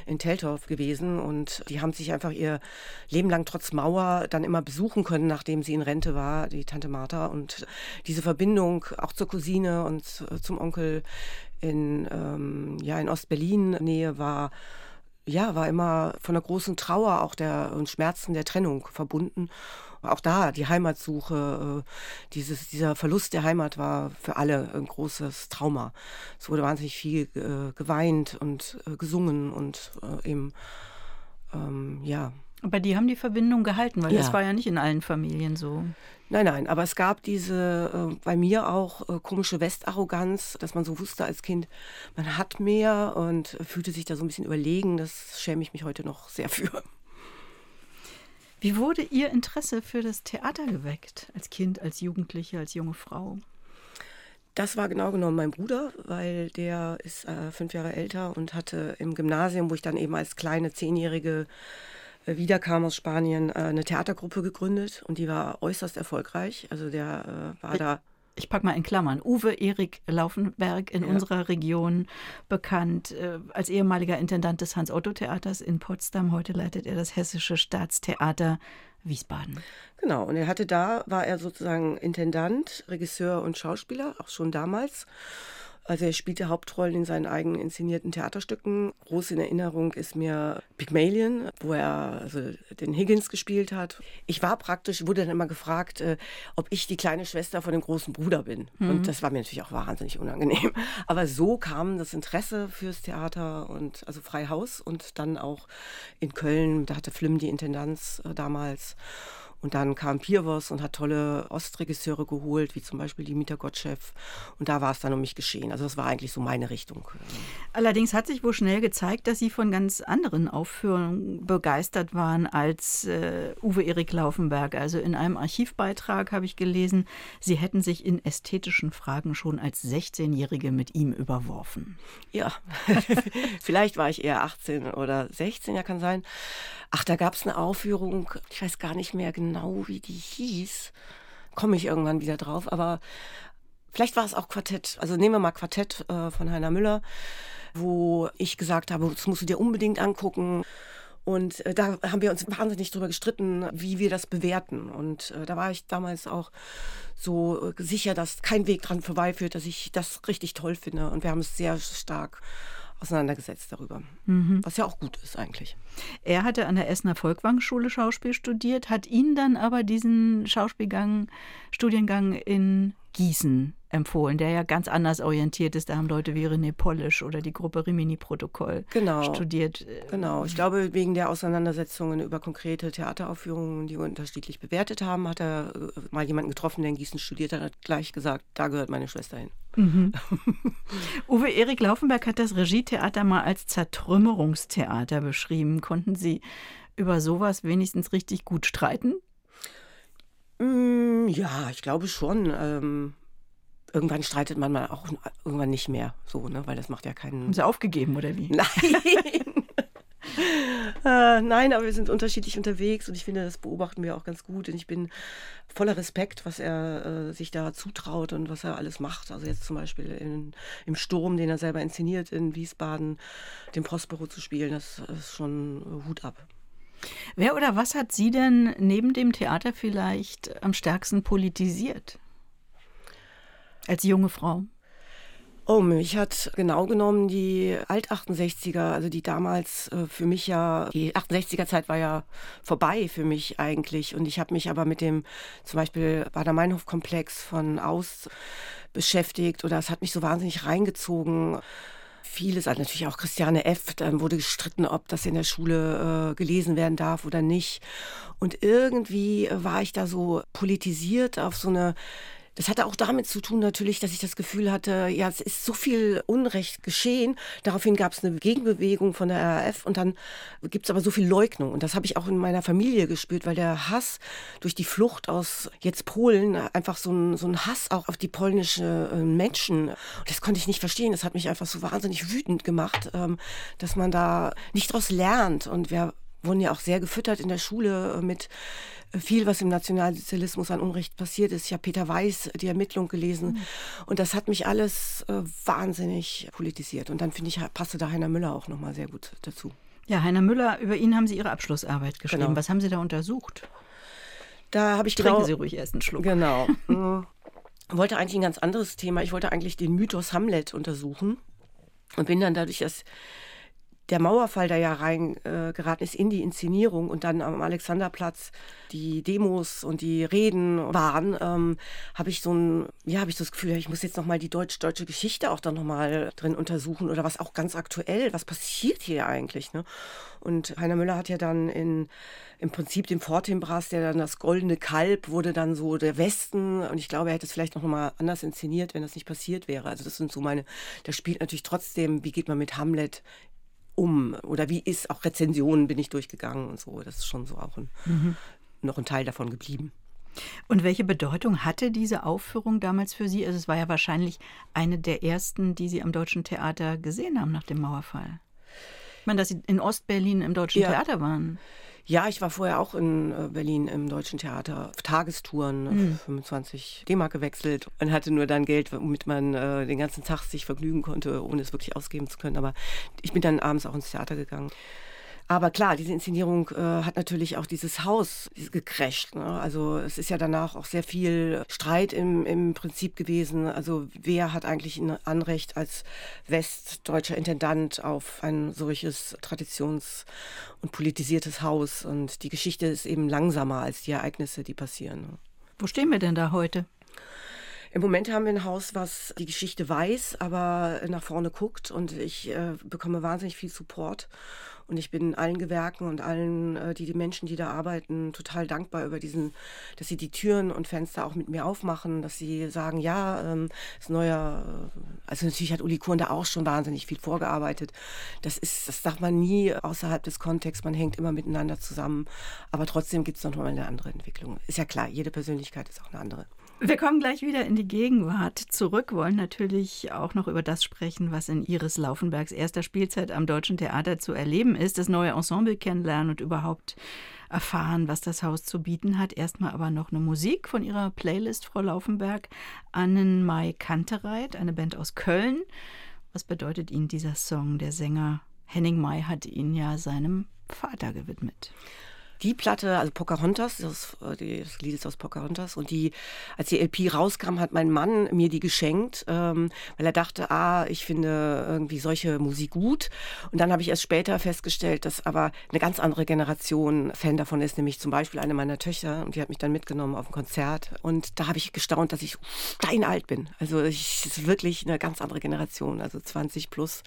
S3: in Teltow gewesen. Und die haben sich einfach ihr Leben lang trotz Mauer dann immer besuchen können, nachdem sie in Rente war, die Tante Martha. Und diese Verbindung auch zur Cousine und zum Onkel in, ähm, ja, in Ostberlin-Nähe war ja, war immer von einer großen Trauer auch der und Schmerzen der Trennung verbunden. Auch da die Heimatsuche, äh, dieses, dieser Verlust der Heimat war für alle ein großes Trauma. Es wurde wahnsinnig viel äh, geweint und äh, gesungen und äh, eben, ähm, ja.
S2: Aber die haben die Verbindung gehalten, weil
S3: Ja.
S2: das war ja nicht in allen Familien so.
S3: Nein, nein, aber es gab diese, äh, bei mir auch äh, komische Westarroganz, dass man so wusste als Kind, man hat mehr und fühlte sich da so ein bisschen überlegen. Das schäme ich mich heute noch sehr für.
S2: Wie wurde Ihr Interesse für das Theater geweckt? Als Kind, als Jugendliche, als junge Frau?
S3: Das war genau genommen mein Bruder, weil der ist äh, fünf Jahre älter und hatte im Gymnasium, wo ich dann eben als kleine Zehnjährige äh, wiederkam aus Spanien, äh, eine Theatergruppe gegründet und die war äußerst erfolgreich. Also der äh, war da
S2: Ich packe mal in Klammern. Uwe Erik Laufenberg in
S3: Ja.
S2: unserer Region bekannt äh, als ehemaliger Intendant des Hans-Otto-Theaters in Potsdam. Heute leitet er das Hessische Staatstheater Wiesbaden.
S3: Genau, und er hatte da, war er sozusagen Intendant, Regisseur und Schauspieler, auch schon damals. Also er spielte Hauptrollen in seinen eigenen inszenierten Theaterstücken. Groß in Erinnerung ist mir Pygmalion, wo er also den Higgins gespielt hat. Ich war praktisch, wurde dann immer gefragt, äh, ob ich die kleine Schwester von dem großen Bruder bin. Und das war mir natürlich auch wahnsinnig unangenehm. Aber so kam das Interesse fürs Theater und also Freihaus und dann auch in Köln, da hatte Flim die Intendanz äh, damals. Und dann kam Pirvos und hat tolle Ostregisseure geholt, wie zum Beispiel Dimitar Gottschew. Und da war es dann um mich geschehen. Also das war eigentlich so meine Richtung.
S2: Allerdings hat sich wohl schnell gezeigt, dass Sie von ganz anderen Aufführungen begeistert waren als äh, Uwe Erik Laufenberg. Also in einem Archivbeitrag habe ich gelesen, Sie hätten sich in ästhetischen Fragen schon als 16-Jährige mit ihm überworfen.
S3: Ja, vielleicht war ich eher 18 oder 16, ja kann sein. Ach, da gab es eine Aufführung, ich weiß gar nicht mehr genau, wie die hieß. Komme ich irgendwann wieder drauf, aber vielleicht war es auch Quartett. Also nehmen wir mal Quartett äh, von Heiner Müller, wo ich gesagt habe, das musst du dir unbedingt angucken. Und äh, da haben wir uns wahnsinnig drüber gestritten, wie wir das bewerten. Und äh, da war ich damals auch so äh, sicher, dass kein Weg dran vorbeiführt, dass ich das richtig toll finde. Und wir haben es sehr stark auseinandergesetzt darüber. Was ja auch gut ist eigentlich.
S2: Er hatte an der Essener Volkwang-Schule Schauspiel studiert, hat Ihnen dann aber diesen Schauspielgang, Studiengang in Gießen empfohlen, der ja ganz anders orientiert ist. Da haben Leute wie René Polisch oder die Gruppe Rimini-Protokoll
S3: Genau.
S2: studiert.
S3: Genau, ich glaube, wegen der Auseinandersetzungen über konkrete Theateraufführungen, die wir unterschiedlich bewertet haben, hat er äh, mal jemanden getroffen, der in Gießen studiert hat, hat gleich gesagt, da gehört meine Schwester hin.
S2: Uwe Erik Laufenberg hat das Regietheater mal als Zertrümmerungstheater beschrieben. Konnten Sie über sowas wenigstens richtig gut streiten?
S3: Mm, ja, ich glaube schon. Ähm, irgendwann streitet man mal auch irgendwann nicht mehr so, ne? weil das macht ja keinen
S2: Haben Sie aufgegeben oder wie?
S3: Nein. äh, nein, aber wir sind unterschiedlich unterwegs und ich finde, das beobachten wir auch ganz gut. Und ich bin voller Respekt, was er äh, sich da zutraut und was er alles macht. Also jetzt zum Beispiel in, im Sturm, den er selber inszeniert in Wiesbaden, den Prospero zu spielen, das ist schon Hut ab.
S2: Wer oder was hat Sie denn neben dem Theater vielleicht am stärksten politisiert? Als junge Frau.
S3: Oh, mich hat genau genommen die Alt-68er, also die damals äh, für mich ja, die 68er-Zeit war ja vorbei für mich eigentlich. Und ich habe mich aber mit dem zum Beispiel Bader-Meinhof-Komplex von aus beschäftigt oder es hat mich so wahnsinnig reingezogen. Vieles, also natürlich auch Christiane F., dann wurde gestritten, ob das in der Schule äh, gelesen werden darf oder nicht. Und irgendwie war ich da so politisiert auf so eine das hatte auch damit zu tun natürlich, dass ich das Gefühl hatte, ja, es ist so viel Unrecht geschehen. Daraufhin gab es eine Gegenbewegung von der RAF und dann gibt es aber so viel Leugnung. Und das habe ich auch in meiner Familie gespürt, weil der Hass durch die Flucht aus jetzt Polen, einfach so ein, so ein Hass auch auf die polnische äh, Menschen, das konnte ich nicht verstehen. Das hat mich einfach so wahnsinnig wütend gemacht, ähm, dass man da nicht draus lernt. Und wir wurden ja auch sehr gefüttert in der Schule mit viel, was im Nationalsozialismus an Unrecht passiert ist. Ich habe Peter Weiß die Ermittlung gelesen und das hat mich alles äh, wahnsinnig politisiert. Und dann finde ich, passte da Heiner Müller auch nochmal sehr gut dazu.
S2: Ja, Heiner Müller, über ihn haben Sie Ihre Abschlussarbeit geschrieben.
S3: Genau.
S2: Was haben Sie da untersucht?
S3: Da habe ich
S2: Trinken
S3: genau,
S2: Sie ruhig erst einen Schluck.
S3: Genau. Mm. wollte eigentlich ein ganz anderes Thema. Ich wollte eigentlich den Mythos Hamlet untersuchen und bin dann dadurch, dass der Mauerfall, der ja reingeraten ist in die Inszenierung und dann am Alexanderplatz die Demos und die Reden waren, ähm, habe ich so ein, ja, habe ich so das Gefühl, ich muss jetzt nochmal die deutsch-deutsche Geschichte auch dann nochmal drin untersuchen oder was auch ganz aktuell, was passiert hier eigentlich, ne? Und Heiner Müller hat ja dann in, im Prinzip dem Fortinbras, der dann das goldene Kalb wurde dann so der Westen und ich glaube, er hätte es vielleicht noch mal anders inszeniert, wenn das nicht passiert wäre. Also das sind so meine, da spielt natürlich trotzdem, wie geht man mit Hamlet um oder wie ist auch Rezensionen bin ich durchgegangen und so. Das ist schon so auch ein, mhm. noch ein Teil davon geblieben.
S2: Und welche Bedeutung hatte diese Aufführung damals für Sie? Also es war ja wahrscheinlich eine der ersten, die Sie am Deutschen Theater gesehen haben nach dem Mauerfall. Ich meine, dass Sie in Ostberlin im Deutschen ja. Theater waren.
S3: Ja, ich war vorher auch in äh, Berlin im Deutschen Theater auf Tagestouren, mhm. 25 D-Mark gewechselt und hatte nur dann Geld, womit man äh, den ganzen Tag sich vergnügen konnte, ohne es wirklich ausgeben zu können. Aber ich bin dann abends auch ins Theater gegangen. Aber klar, diese Inszenierung äh, hat natürlich auch dieses Haus gecrasht. Ne? Also es ist ja danach auch sehr viel Streit im, im Prinzip gewesen. Also wer hat eigentlich ein Anrecht als westdeutscher Intendant auf ein solches traditions- und politisiertes Haus? Und die Geschichte ist eben langsamer als die Ereignisse, die passieren. Ne?
S2: Wo stehen wir denn da heute?
S3: Im Moment haben wir ein Haus, was die Geschichte weiß, aber nach vorne guckt und ich äh, bekomme wahnsinnig viel Support. Und ich bin allen Gewerken und allen, äh, die, die Menschen, die da arbeiten, total dankbar über diesen, dass sie die Türen und Fenster auch mit mir aufmachen, dass sie sagen, ja, ähm, ist neuer, äh, also natürlich hat Uli Kuhn da auch schon wahnsinnig viel vorgearbeitet. Das ist, das darf man nie außerhalb des Kontexts, man hängt immer miteinander zusammen. Aber trotzdem gibt es noch mal eine andere Entwicklung. Ist ja klar, jede Persönlichkeit ist auch eine andere.
S2: Wir kommen gleich wieder in die Gegenwart zurück, wollen natürlich auch noch über das sprechen, was in Iris Laufenbergs erster Spielzeit am Deutschen Theater zu erleben ist, das neue Ensemble kennenlernen und überhaupt erfahren, was das Haus zu bieten hat. Erstmal aber noch eine Musik von Ihrer Playlist, Frau Laufenberg, Annenmai Kantereit, eine Band aus Köln. Was bedeutet Ihnen dieser Song? Der Sänger Henning May hat ihn ja seinem Vater gewidmet
S3: die Platte, also Pocahontas, das, äh, das Lied ist aus Pocahontas und die, als die LP rauskam, hat mein Mann mir die geschenkt, ähm, weil er dachte, ah, ich finde irgendwie solche Musik gut. Und dann habe ich erst später festgestellt, dass aber eine ganz andere Generation Fan davon ist, nämlich zum Beispiel eine meiner Töchter und die hat mich dann mitgenommen auf ein Konzert und da habe ich gestaunt, dass ich steinalt bin. Also ich ist wirklich eine ganz andere Generation, also 20 plus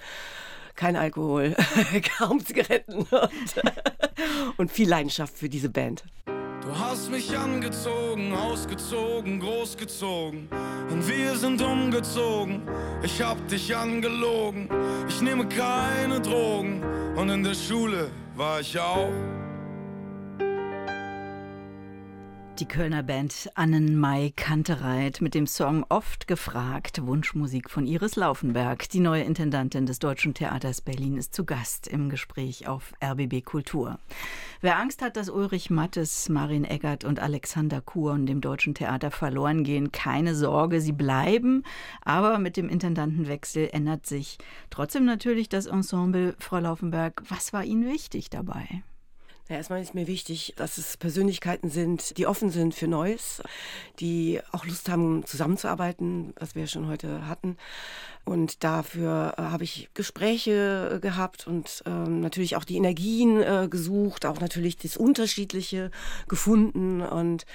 S3: kein Alkohol, kaum Zigaretten und, und viel Leidenschaft für diese Band.
S5: Du hast mich angezogen, ausgezogen, großgezogen und wir sind umgezogen. Ich hab dich angelogen, ich nehme keine Drogen und in der Schule war ich auch.
S2: Die Kölner Band Annenmai Kantereit mit dem Song Oft gefragt, Wunschmusik von Iris Laufenberg. Die neue Intendantin des Deutschen Theaters Berlin ist zu Gast im Gespräch auf RBB Kultur. Wer Angst hat, dass Ulrich Mattes, Marin Eggert und Alexander Kuhn dem Deutschen Theater verloren gehen, keine Sorge, sie bleiben. Aber mit dem Intendantenwechsel ändert sich trotzdem natürlich das Ensemble. Frau Laufenberg, was war Ihnen wichtig dabei?
S3: Ja, erstmal ist mir wichtig, dass es Persönlichkeiten sind, die offen sind für Neues, die auch Lust haben, zusammenzuarbeiten, was wir schon heute hatten. Und dafür äh, habe ich Gespräche äh, gehabt und ähm, natürlich auch die Energien äh, gesucht, auch natürlich das Unterschiedliche gefunden und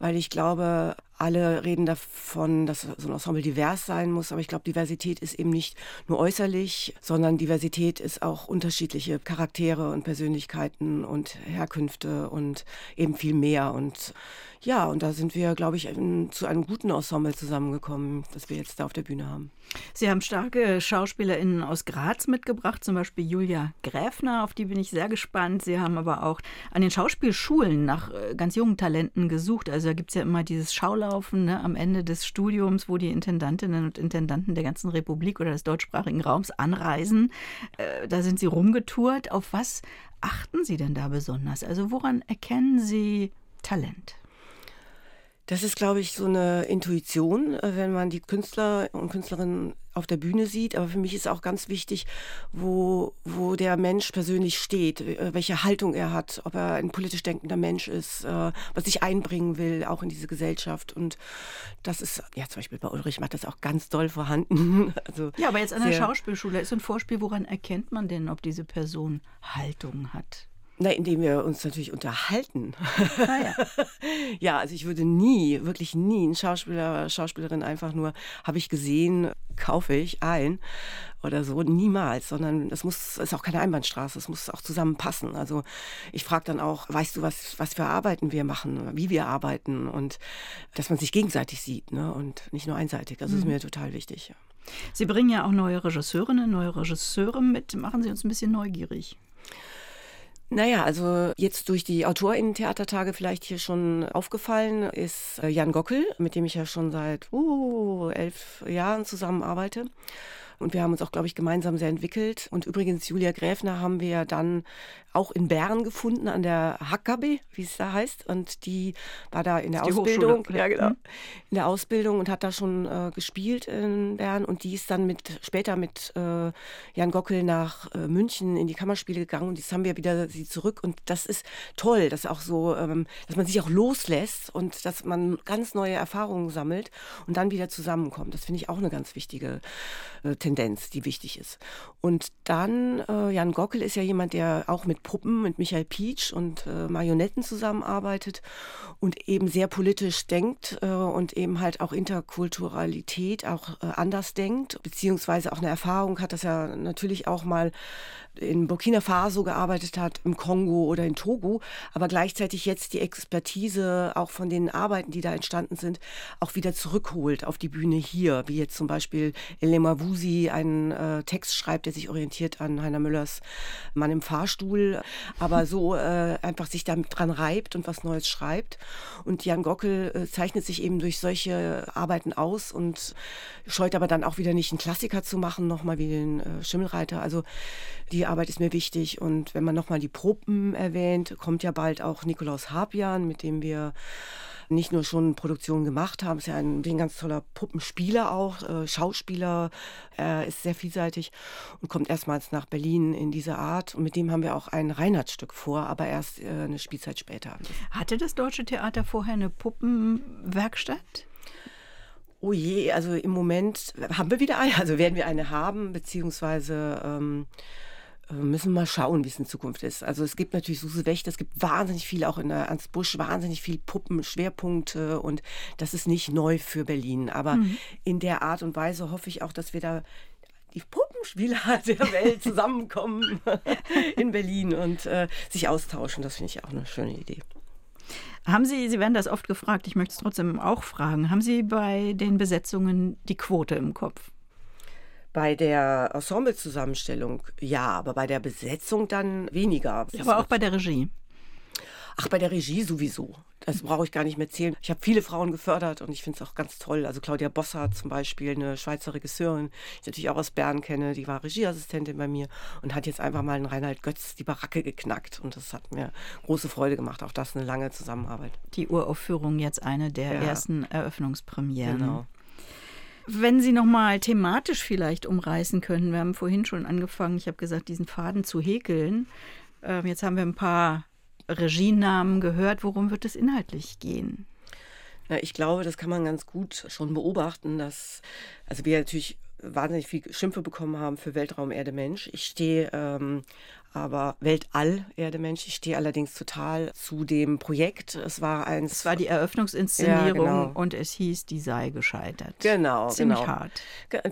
S3: weil ich glaube, alle reden davon, dass so ein Ensemble divers sein muss, aber ich glaube, Diversität ist eben nicht nur äußerlich, sondern Diversität ist auch unterschiedliche Charaktere und Persönlichkeiten und Herkünfte und eben viel mehr. Und ja, und da sind wir, glaube ich, in, zu einem guten Ensemble zusammengekommen, das wir jetzt da auf der Bühne haben.
S2: Sie haben starke SchauspielerInnen aus Graz mitgebracht, zum Beispiel Julia Gräfner, auf die bin ich sehr gespannt. Sie haben aber auch an den Schauspielschulen nach äh, ganz jungen Talenten gesucht. Also da gibt es ja immer dieses Schaulaufen ne, am Ende des Studiums, wo die Intendantinnen und Intendanten der ganzen Republik oder des deutschsprachigen Raums anreisen. Äh, da sind Sie rumgetourt. Auf was achten Sie denn da besonders? Also woran erkennen Sie Talent?
S3: Das ist, glaube ich, so eine Intuition, äh, wenn man die Künstler und Künstlerinnen auf der Bühne sieht. Aber für mich ist auch ganz wichtig, wo, wo der Mensch persönlich steht, äh, welche Haltung er hat, ob er ein politisch denkender Mensch ist, äh, was sich einbringen will, auch in diese Gesellschaft. Und das ist, ja, zum Beispiel bei Ulrich macht das auch ganz doll vorhanden.
S2: Also ja, aber jetzt an der Schauspielschule ist ein Vorspiel, woran erkennt man denn, ob diese Person Haltung hat?
S3: Na, indem wir uns natürlich unterhalten. Ah, ja. ja, also ich würde nie, wirklich nie einen Schauspieler, Schauspielerin einfach nur, habe ich gesehen, kaufe ich ein oder so. Niemals, sondern es muss, ist auch keine Einbahnstraße, es muss auch zusammenpassen. Also ich frage dann auch, weißt du, was, was für Arbeiten wir machen, wie wir arbeiten und dass man sich gegenseitig sieht ne? und nicht nur einseitig. Das mhm. ist mir total wichtig.
S2: Sie bringen ja auch neue Regisseurinnen, neue Regisseure mit. Machen Sie uns ein bisschen neugierig.
S3: Naja, also jetzt durch die AutorInnen-Theatertage vielleicht hier schon aufgefallen ist äh, Jan Gockel, mit dem ich ja schon seit uh, elf Jahren zusammenarbeite. Und wir haben uns auch, glaube ich, gemeinsam sehr entwickelt. Und übrigens, Julia Gräfner haben wir dann auch in Bern gefunden, an der HKB, wie es da heißt. Und die war da in der Ausbildung. Hochschule. Ja, genau. Mhm. In der Ausbildung und hat da schon äh, gespielt in Bern. Und die ist dann mit später mit äh, Jan Gockel nach äh, München in die Kammerspiele gegangen. Und jetzt haben wir wieder sie zurück. Und das ist toll, dass auch so, ähm, dass man sich auch loslässt und dass man ganz neue Erfahrungen sammelt und dann wieder zusammenkommt. Das finde ich auch eine ganz wichtige äh, Tendenz, die wichtig ist. Und dann, äh, Jan Gockel ist ja jemand, der auch mit Puppen, mit Michael Pietsch und äh, Marionetten zusammenarbeitet und eben sehr politisch denkt äh, und eben halt auch Interkulturalität auch äh, anders denkt, beziehungsweise auch eine Erfahrung hat, dass er natürlich auch mal in Burkina Faso gearbeitet hat, im Kongo oder in Togo, aber gleichzeitig jetzt die Expertise auch von den Arbeiten, die da entstanden sind, auch wieder zurückholt auf die Bühne hier, wie jetzt zum Beispiel Elema Wusi einen äh, Text schreibt, der sich orientiert an Heiner Müllers Mann im Fahrstuhl, aber so äh, einfach sich damit dran reibt und was Neues schreibt. Und Jan Gockel äh, zeichnet sich eben durch solche Arbeiten aus und scheut aber dann auch wieder nicht einen Klassiker zu machen, nochmal wie den äh, Schimmelreiter. Also die Arbeit ist mir wichtig. Und wenn man nochmal die Proben erwähnt, kommt ja bald auch Nikolaus Harpian, mit dem wir nicht nur schon Produktionen gemacht haben, ist ja ein, ein ganz toller Puppenspieler auch, äh, Schauspieler, er ist sehr vielseitig und kommt erstmals nach Berlin in dieser Art. Und mit dem haben wir auch ein Reinhardt-Stück vor, aber erst äh, eine Spielzeit später.
S2: Hatte das Deutsche Theater vorher eine Puppenwerkstatt?
S3: Oh je, also im Moment haben wir wieder eine, also werden wir eine haben, beziehungsweise ähm, äh, müssen mal schauen, wie es in Zukunft ist. Also es gibt natürlich Suse Wächter, es gibt wahnsinnig viel auch in der Ernst Busch, wahnsinnig viel Puppen, Schwerpunkte und das ist nicht neu für Berlin. Aber mhm. in der Art und Weise hoffe ich auch, dass wir da die Puppenspieler der Welt zusammenkommen in Berlin und äh, sich austauschen. Das finde ich auch eine schöne Idee.
S2: Haben Sie, Sie werden das oft gefragt, ich möchte es trotzdem auch fragen, haben Sie bei den Besetzungen die Quote im Kopf?
S3: Bei der Ensemble-Zusammenstellung ja, aber bei der Besetzung dann weniger.
S2: Aber auch bei der Regie.
S3: Ach, bei der Regie sowieso. Das brauche ich gar nicht mehr zählen. Ich habe viele Frauen gefördert und ich finde es auch ganz toll. Also Claudia Bossart zum Beispiel, eine Schweizer Regisseurin, die ich natürlich auch aus Bern kenne, die war Regieassistentin bei mir und hat jetzt einfach mal in Reinhard Götz die Baracke geknackt. Und das hat mir große Freude gemacht. Auch das eine lange Zusammenarbeit.
S2: Die Uraufführung jetzt eine der ja. ersten Eröffnungspremieren. Genau. Wenn Sie noch mal thematisch vielleicht umreißen könnten, wir haben vorhin schon angefangen, ich habe gesagt, diesen Faden zu häkeln. Ähm, jetzt haben wir ein paar Regienamen gehört. Worum wird es inhaltlich gehen?
S3: Na, ich glaube, das kann man ganz gut schon beobachten, dass, also wir natürlich wahnsinnig viel Schimpfe bekommen haben für Weltraum Erde Mensch. Ich stehe ähm, aber Weltall, Erde Mensch. Ich stehe allerdings total zu dem Projekt. Es war eins.
S2: Es war die Eröffnungsinszenierung ja, genau. und es hieß, die sei gescheitert.
S3: Genau,
S2: Ziemlich
S3: genau.
S2: hart.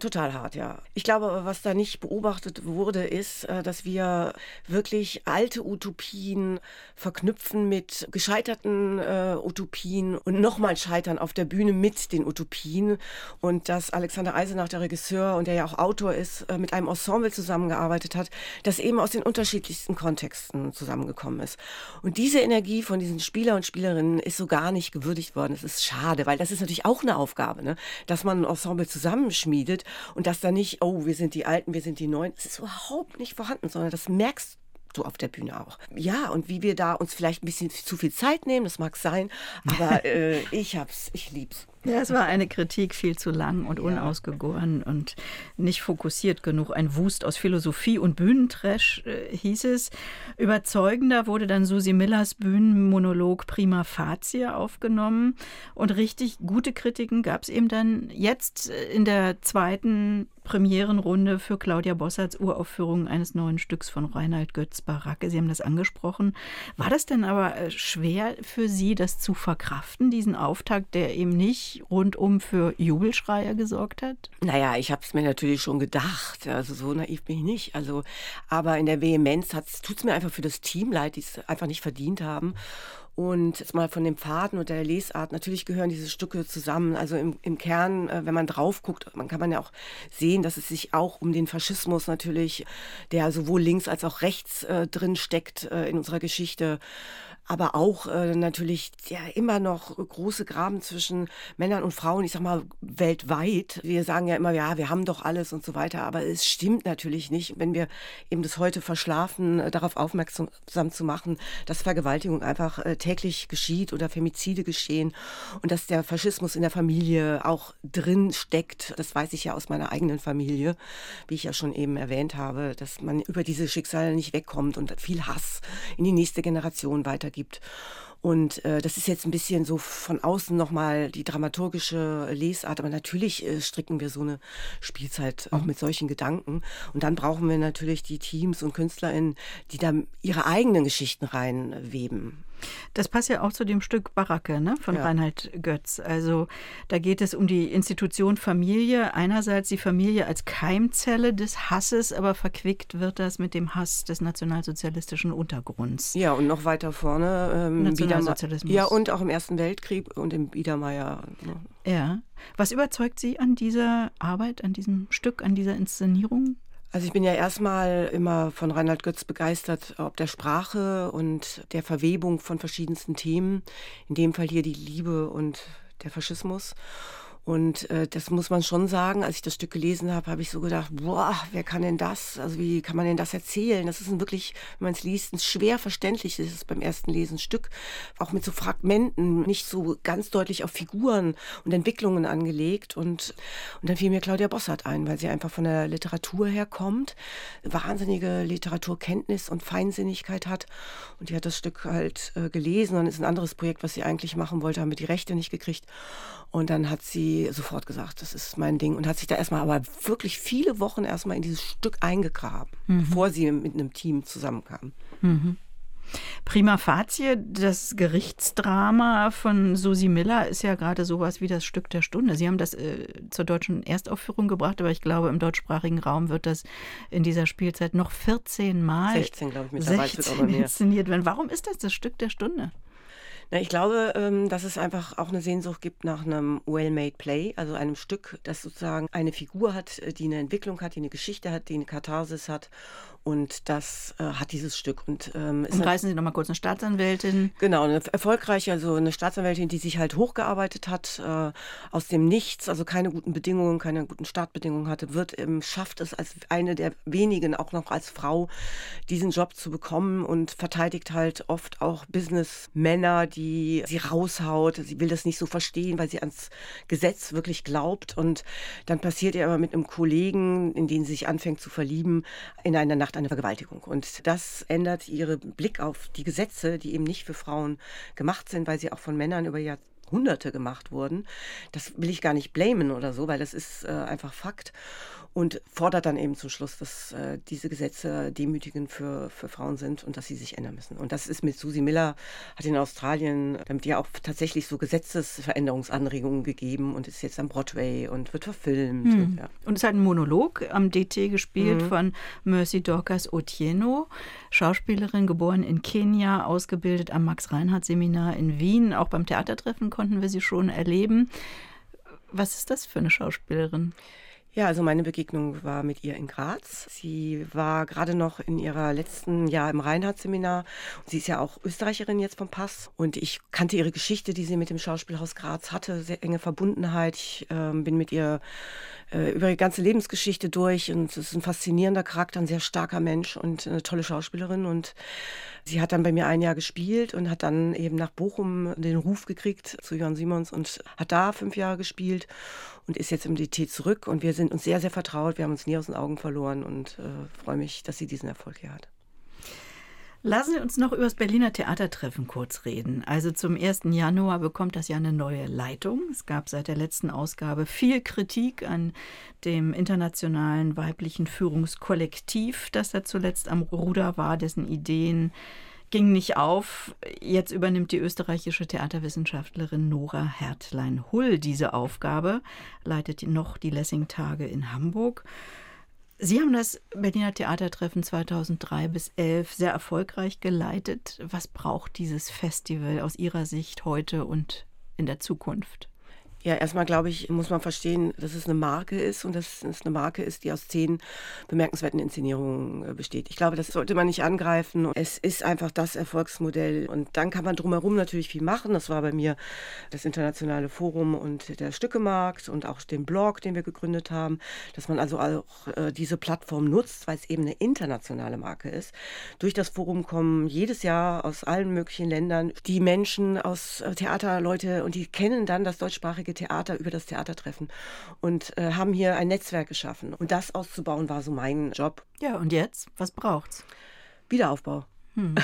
S3: Total hart, ja. Ich glaube, was da nicht beobachtet wurde, ist, äh, dass wir wirklich alte Utopien verknüpfen mit gescheiterten äh, Utopien und nochmal scheitern auf der Bühne mit den Utopien. Und dass Alexander Eisenach, der Regisseur und der ja auch Autor ist, äh, mit einem Ensemble zusammengearbeitet hat, das eben aus den unterschiedlichen unterschiedlichsten Kontexten zusammengekommen ist. Und diese Energie von diesen Spieler und Spielerinnen ist so gar nicht gewürdigt worden. Es ist schade, weil das ist natürlich auch eine Aufgabe, ne? dass man ein Ensemble zusammenschmiedet und dass da nicht, oh, wir sind die Alten, wir sind die Neuen. Es ist überhaupt nicht vorhanden, sondern das merkst so auf der Bühne auch. Ja, und wie wir da uns vielleicht ein bisschen zu viel Zeit nehmen, das mag sein, aber äh, ich hab's, ich lieb's.
S2: Ja, es war eine Kritik viel zu lang und unausgegoren und nicht fokussiert genug. Ein Wust aus Philosophie und Bühnentrash äh, hieß es. Überzeugender wurde dann Susi Millers Bühnenmonolog Prima Facie aufgenommen. Und richtig gute Kritiken gab es eben dann jetzt äh, in der zweiten Premierenrunde für Claudia Bossards Uraufführung eines neuen Stücks von Reinhard Götz Baracke. Sie haben das angesprochen. War das denn aber äh, schwer für Sie, das zu verkraften, diesen Auftakt, der eben nicht rundum für Jubelschreier gesorgt hat?
S3: Naja, ich habe es mir natürlich schon gedacht. Also so naiv bin ich nicht. Also, aber in der Vehemenz tut es mir einfach für das Team leid, die es einfach nicht verdient haben. Und jetzt mal von dem Faden und der Lesart, natürlich gehören diese Stücke zusammen. Also im, im Kern, äh, wenn man drauf guckt, man kann man ja auch sehen, dass es sich auch um den Faschismus natürlich, der sowohl links als auch rechts äh, drin steckt äh, in unserer Geschichte, aber auch äh, natürlich ja immer noch große Graben zwischen Männern und Frauen, ich sag mal weltweit. Wir sagen ja immer, ja, wir haben doch alles und so weiter, aber es stimmt natürlich nicht, wenn wir eben das heute verschlafen, äh, darauf aufmerksam zu machen, dass Vergewaltigung einfach äh, täglich geschieht oder Femizide geschehen und dass der Faschismus in der Familie auch drin steckt. Das weiß ich ja aus meiner eigenen Familie, wie ich ja schon eben erwähnt habe, dass man über diese Schicksale nicht wegkommt und viel Hass in die nächste Generation weitergeht gibt. Und äh, das ist jetzt ein bisschen so von außen nochmal die dramaturgische Lesart, aber natürlich äh, stricken wir so eine Spielzeit auch mhm. mit solchen Gedanken. Und dann brauchen wir natürlich die Teams und KünstlerInnen, die da ihre eigenen Geschichten reinweben.
S2: Das passt ja auch zu dem Stück Baracke ne, von ja. Reinhard Götz. Also da geht es um die Institution Familie. Einerseits die Familie als Keimzelle des Hasses, aber verquickt wird das mit dem Hass des nationalsozialistischen Untergrunds.
S3: Ja, und noch weiter vorne. Ähm, Nationalsozialismus. Ja, und auch im Ersten Weltkrieg und im Biedermeier.
S2: Ne. Ja. Was überzeugt Sie an dieser Arbeit, an diesem Stück, an dieser Inszenierung?
S3: Also ich bin ja erstmal immer von Reinhard Götz begeistert, ob der Sprache und der Verwebung von verschiedensten Themen. In dem Fall hier die Liebe und der Faschismus. Und äh, das muss man schon sagen, als ich das Stück gelesen habe, habe ich so gedacht, boah, wer kann denn das? Also wie kann man denn das erzählen? Das ist ein wirklich, wenn man es liest, ein schwer verständliches beim ersten Lesen Stück, auch mit so Fragmenten, nicht so ganz deutlich auf Figuren und Entwicklungen angelegt. Und, und dann fiel mir Claudia Bossart ein, weil sie einfach von der Literatur herkommt, wahnsinnige Literaturkenntnis und Feinsinnigkeit hat. Und die hat das Stück halt äh, gelesen und ist ein anderes Projekt, was sie eigentlich machen wollte, haben wir die Rechte nicht gekriegt. Und dann hat sie sofort gesagt, das ist mein Ding und hat sich da erstmal aber wirklich viele Wochen erstmal in dieses Stück eingegraben, mhm. bevor sie mit einem Team zusammenkam.
S2: Mhm. Prima facie, das Gerichtsdrama von Susi Miller ist ja gerade sowas wie das Stück der Stunde. Sie haben das äh, zur deutschen Erstaufführung gebracht, aber ich glaube, im deutschsprachigen Raum wird das in dieser Spielzeit noch 14 Mal
S3: 16, glaube ich, mittlerweile 16
S2: inszeniert werden. Warum ist das das Stück der Stunde?
S3: Na, ich glaube, ähm, dass es einfach auch eine Sehnsucht gibt nach einem well-made Play, also einem Stück, das sozusagen eine Figur hat, äh, die eine Entwicklung hat, die eine Geschichte hat, die eine Katharsis hat und das äh, hat dieses Stück. Und,
S2: ähm, und reißen Sie noch mal kurz eine Staatsanwältin.
S3: Genau, eine erfolgreiche, also eine Staatsanwältin, die sich halt hochgearbeitet hat äh, aus dem Nichts, also keine guten Bedingungen, keine guten Startbedingungen hatte, wird ähm, schafft es als eine der wenigen, auch noch als Frau, diesen Job zu bekommen und verteidigt halt oft auch Businessmänner, die sie raushaut. Sie will das nicht so verstehen, weil sie ans Gesetz wirklich glaubt. Und dann passiert ihr aber mit einem Kollegen, in den sie sich anfängt zu verlieben, in einer Nacht eine Vergewaltigung. Und das ändert ihren Blick auf die Gesetze, die eben nicht für Frauen gemacht sind, weil sie auch von Männern über Jahrhunderte gemacht wurden. Das will ich gar nicht blamen oder so, weil das ist äh, einfach Fakt und fordert dann eben zum Schluss, dass äh, diese Gesetze demütigend für, für Frauen sind und dass sie sich ändern müssen. Und das ist mit Susie Miller, hat in Australien damit ja auch tatsächlich so Gesetzesveränderungsanregungen gegeben und ist jetzt am Broadway und wird verfilmt.
S2: Hm. Und, ja. und es hat ein Monolog am DT gespielt mhm. von Mercy Dorcas Otieno, Schauspielerin, geboren in Kenia, ausgebildet am Max-Reinhardt-Seminar in Wien. Auch beim Theatertreffen konnten wir sie schon erleben. Was ist das für eine Schauspielerin?
S3: Ja, also meine Begegnung war mit ihr in Graz. Sie war gerade noch in ihrer letzten Jahr im Reinhardt-Seminar. Sie ist ja auch Österreicherin jetzt vom Pass. Und ich kannte ihre Geschichte, die sie mit dem Schauspielhaus Graz hatte, sehr enge Verbundenheit. Ich äh, bin mit ihr äh, über die ganze Lebensgeschichte durch und es ist ein faszinierender Charakter, ein sehr starker Mensch und eine tolle Schauspielerin und sie hat dann bei mir ein Jahr gespielt und hat dann eben nach Bochum den Ruf gekriegt zu Jörn Simons und hat da fünf Jahre gespielt und ist jetzt im DT zurück und wir sind uns sehr, sehr vertraut. Wir haben uns nie aus den Augen verloren und äh, freue mich, dass sie diesen Erfolg hier hat.
S2: Lassen Sie uns noch über das Berliner Theatertreffen kurz reden. Also zum 1. Januar bekommt das ja eine neue Leitung. Es gab seit der letzten Ausgabe viel Kritik an dem internationalen weiblichen Führungskollektiv, das da zuletzt am Ruder war, dessen Ideen ging nicht auf. Jetzt übernimmt die österreichische Theaterwissenschaftlerin Nora Hertlein-Hull diese Aufgabe, leitet noch die Lessing-Tage in Hamburg. Sie haben das Berliner Theatertreffen 2003 bis 11 sehr erfolgreich geleitet. Was braucht dieses Festival aus Ihrer Sicht heute und in der Zukunft?
S3: Ja, erstmal glaube ich, muss man verstehen, dass es eine Marke ist und dass es eine Marke ist, die aus zehn bemerkenswerten Inszenierungen äh, besteht. Ich glaube, das sollte man nicht angreifen. Es ist einfach das Erfolgsmodell und dann kann man drumherum natürlich viel machen. Das war bei mir das internationale Forum und der Stückemarkt und auch den Blog, den wir gegründet haben, dass man also auch äh, diese Plattform nutzt, weil es eben eine internationale Marke ist. Durch das Forum kommen jedes Jahr aus allen möglichen Ländern die Menschen aus äh, Theaterleute und die kennen dann das deutschsprachige Theater über das Theatertreffen und äh, haben hier ein Netzwerk geschaffen. Und das auszubauen war so mein Job.
S2: Ja, und jetzt? Was braucht's?
S3: Wiederaufbau. Hm.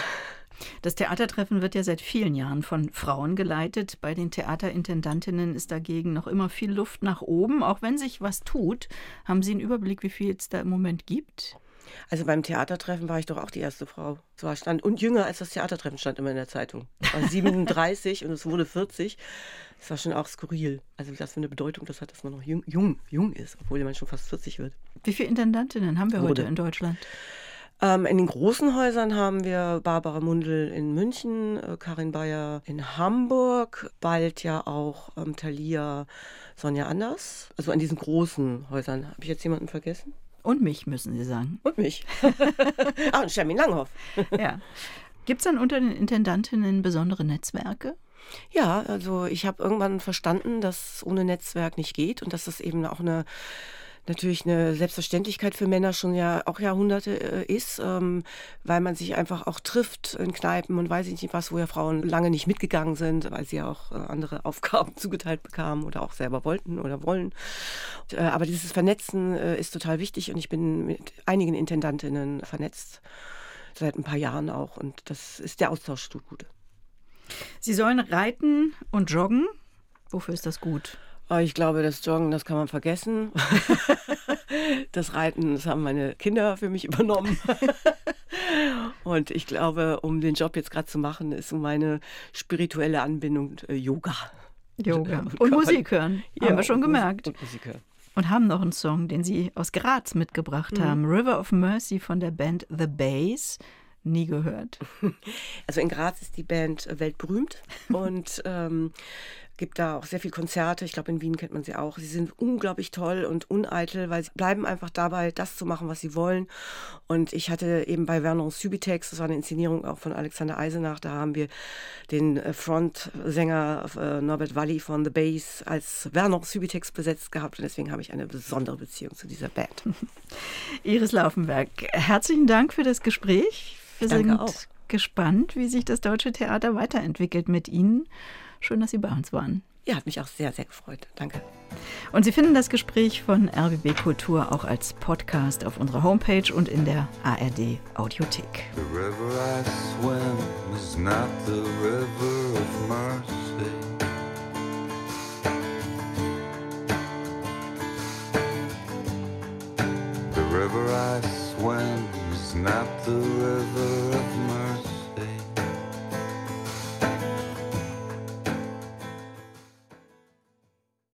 S2: Das Theatertreffen wird ja seit vielen Jahren von Frauen geleitet. Bei den Theaterintendantinnen ist dagegen noch immer viel Luft nach oben. Auch wenn sich was tut, haben Sie einen Überblick, wie viel es da im Moment gibt?
S3: Also beim Theatertreffen war ich doch auch die erste Frau. Zwar stand und jünger als das Theatertreffen stand immer in der Zeitung. War 37 und es wurde 40. Das war schon auch skurril. Also was für eine Bedeutung das hat, dass man noch jung, jung, jung ist, obwohl man schon fast 40 wird.
S2: Wie viele Intendantinnen haben wir Wurde. heute in Deutschland?
S3: Ähm, in den großen Häusern haben wir Barbara Mundel in München, äh, Karin Bayer in Hamburg, bald ja auch ähm, Thalia Sonja Anders. Also an diesen großen Häusern. Habe ich jetzt jemanden vergessen?
S2: Und mich, müssen Sie sagen.
S3: Und mich. ah, und Shermin Langhoff.
S2: ja. Gibt es dann unter den Intendantinnen besondere Netzwerke?
S3: Ja, also ich habe irgendwann verstanden, dass ohne Netzwerk nicht geht und dass das eben auch eine natürlich eine Selbstverständlichkeit für Männer schon ja auch Jahrhunderte äh, ist, ähm, weil man sich einfach auch trifft in Kneipen und weiß ich nicht was, wo ja Frauen lange nicht mitgegangen sind, weil sie ja auch äh, andere Aufgaben zugeteilt bekamen oder auch selber wollten oder wollen. Äh, aber dieses Vernetzen ist total wichtig und ich bin mit einigen Intendantinnen vernetzt, seit ein paar Jahren auch und das ist der Austausch tut gut.
S2: Sie sollen reiten und joggen. Wofür ist das gut?
S3: Ah, ich glaube, das Joggen, das kann man vergessen. Das Reiten, das haben meine Kinder für mich übernommen. Und ich glaube, um den Job jetzt gerade zu machen, ist meine spirituelle Anbindung äh, Yoga.
S2: Yoga. Und, und Musik hören. Ja, haben wir schon gemerkt.
S3: Und Musik hören.
S2: Und haben noch einen Song, den Sie aus Graz mitgebracht mhm. haben. River of Mercy von der Band The Bass nie gehört.
S3: Also in Graz ist die Band weltberühmt und ähm, gibt da auch sehr viele Konzerte. Ich glaube, in Wien kennt man sie auch. Sie sind unglaublich toll und uneitel, weil sie bleiben einfach dabei, das zu machen, was sie wollen. Und ich hatte eben bei Vernon Subitex, das war eine Inszenierung auch von Alexander Eisenach, da haben wir den äh, Frontsänger äh, Norbert Walli von The Bass als Vernon Subitex besetzt gehabt. Und deswegen habe ich eine besondere Beziehung zu dieser Band.
S2: Iris Laufenberg, herzlichen Dank für das Gespräch. Wir Danke sind auch. gespannt, wie sich das deutsche Theater weiterentwickelt mit Ihnen. Schön, dass Sie bei uns waren.
S3: Ja, hat mich auch sehr, sehr gefreut. Danke.
S2: Und Sie finden das Gespräch von RBB Kultur auch als Podcast auf unserer Homepage und in der ARD Audiothek. The river I swim is not the river of mercy. The river I swim is not the river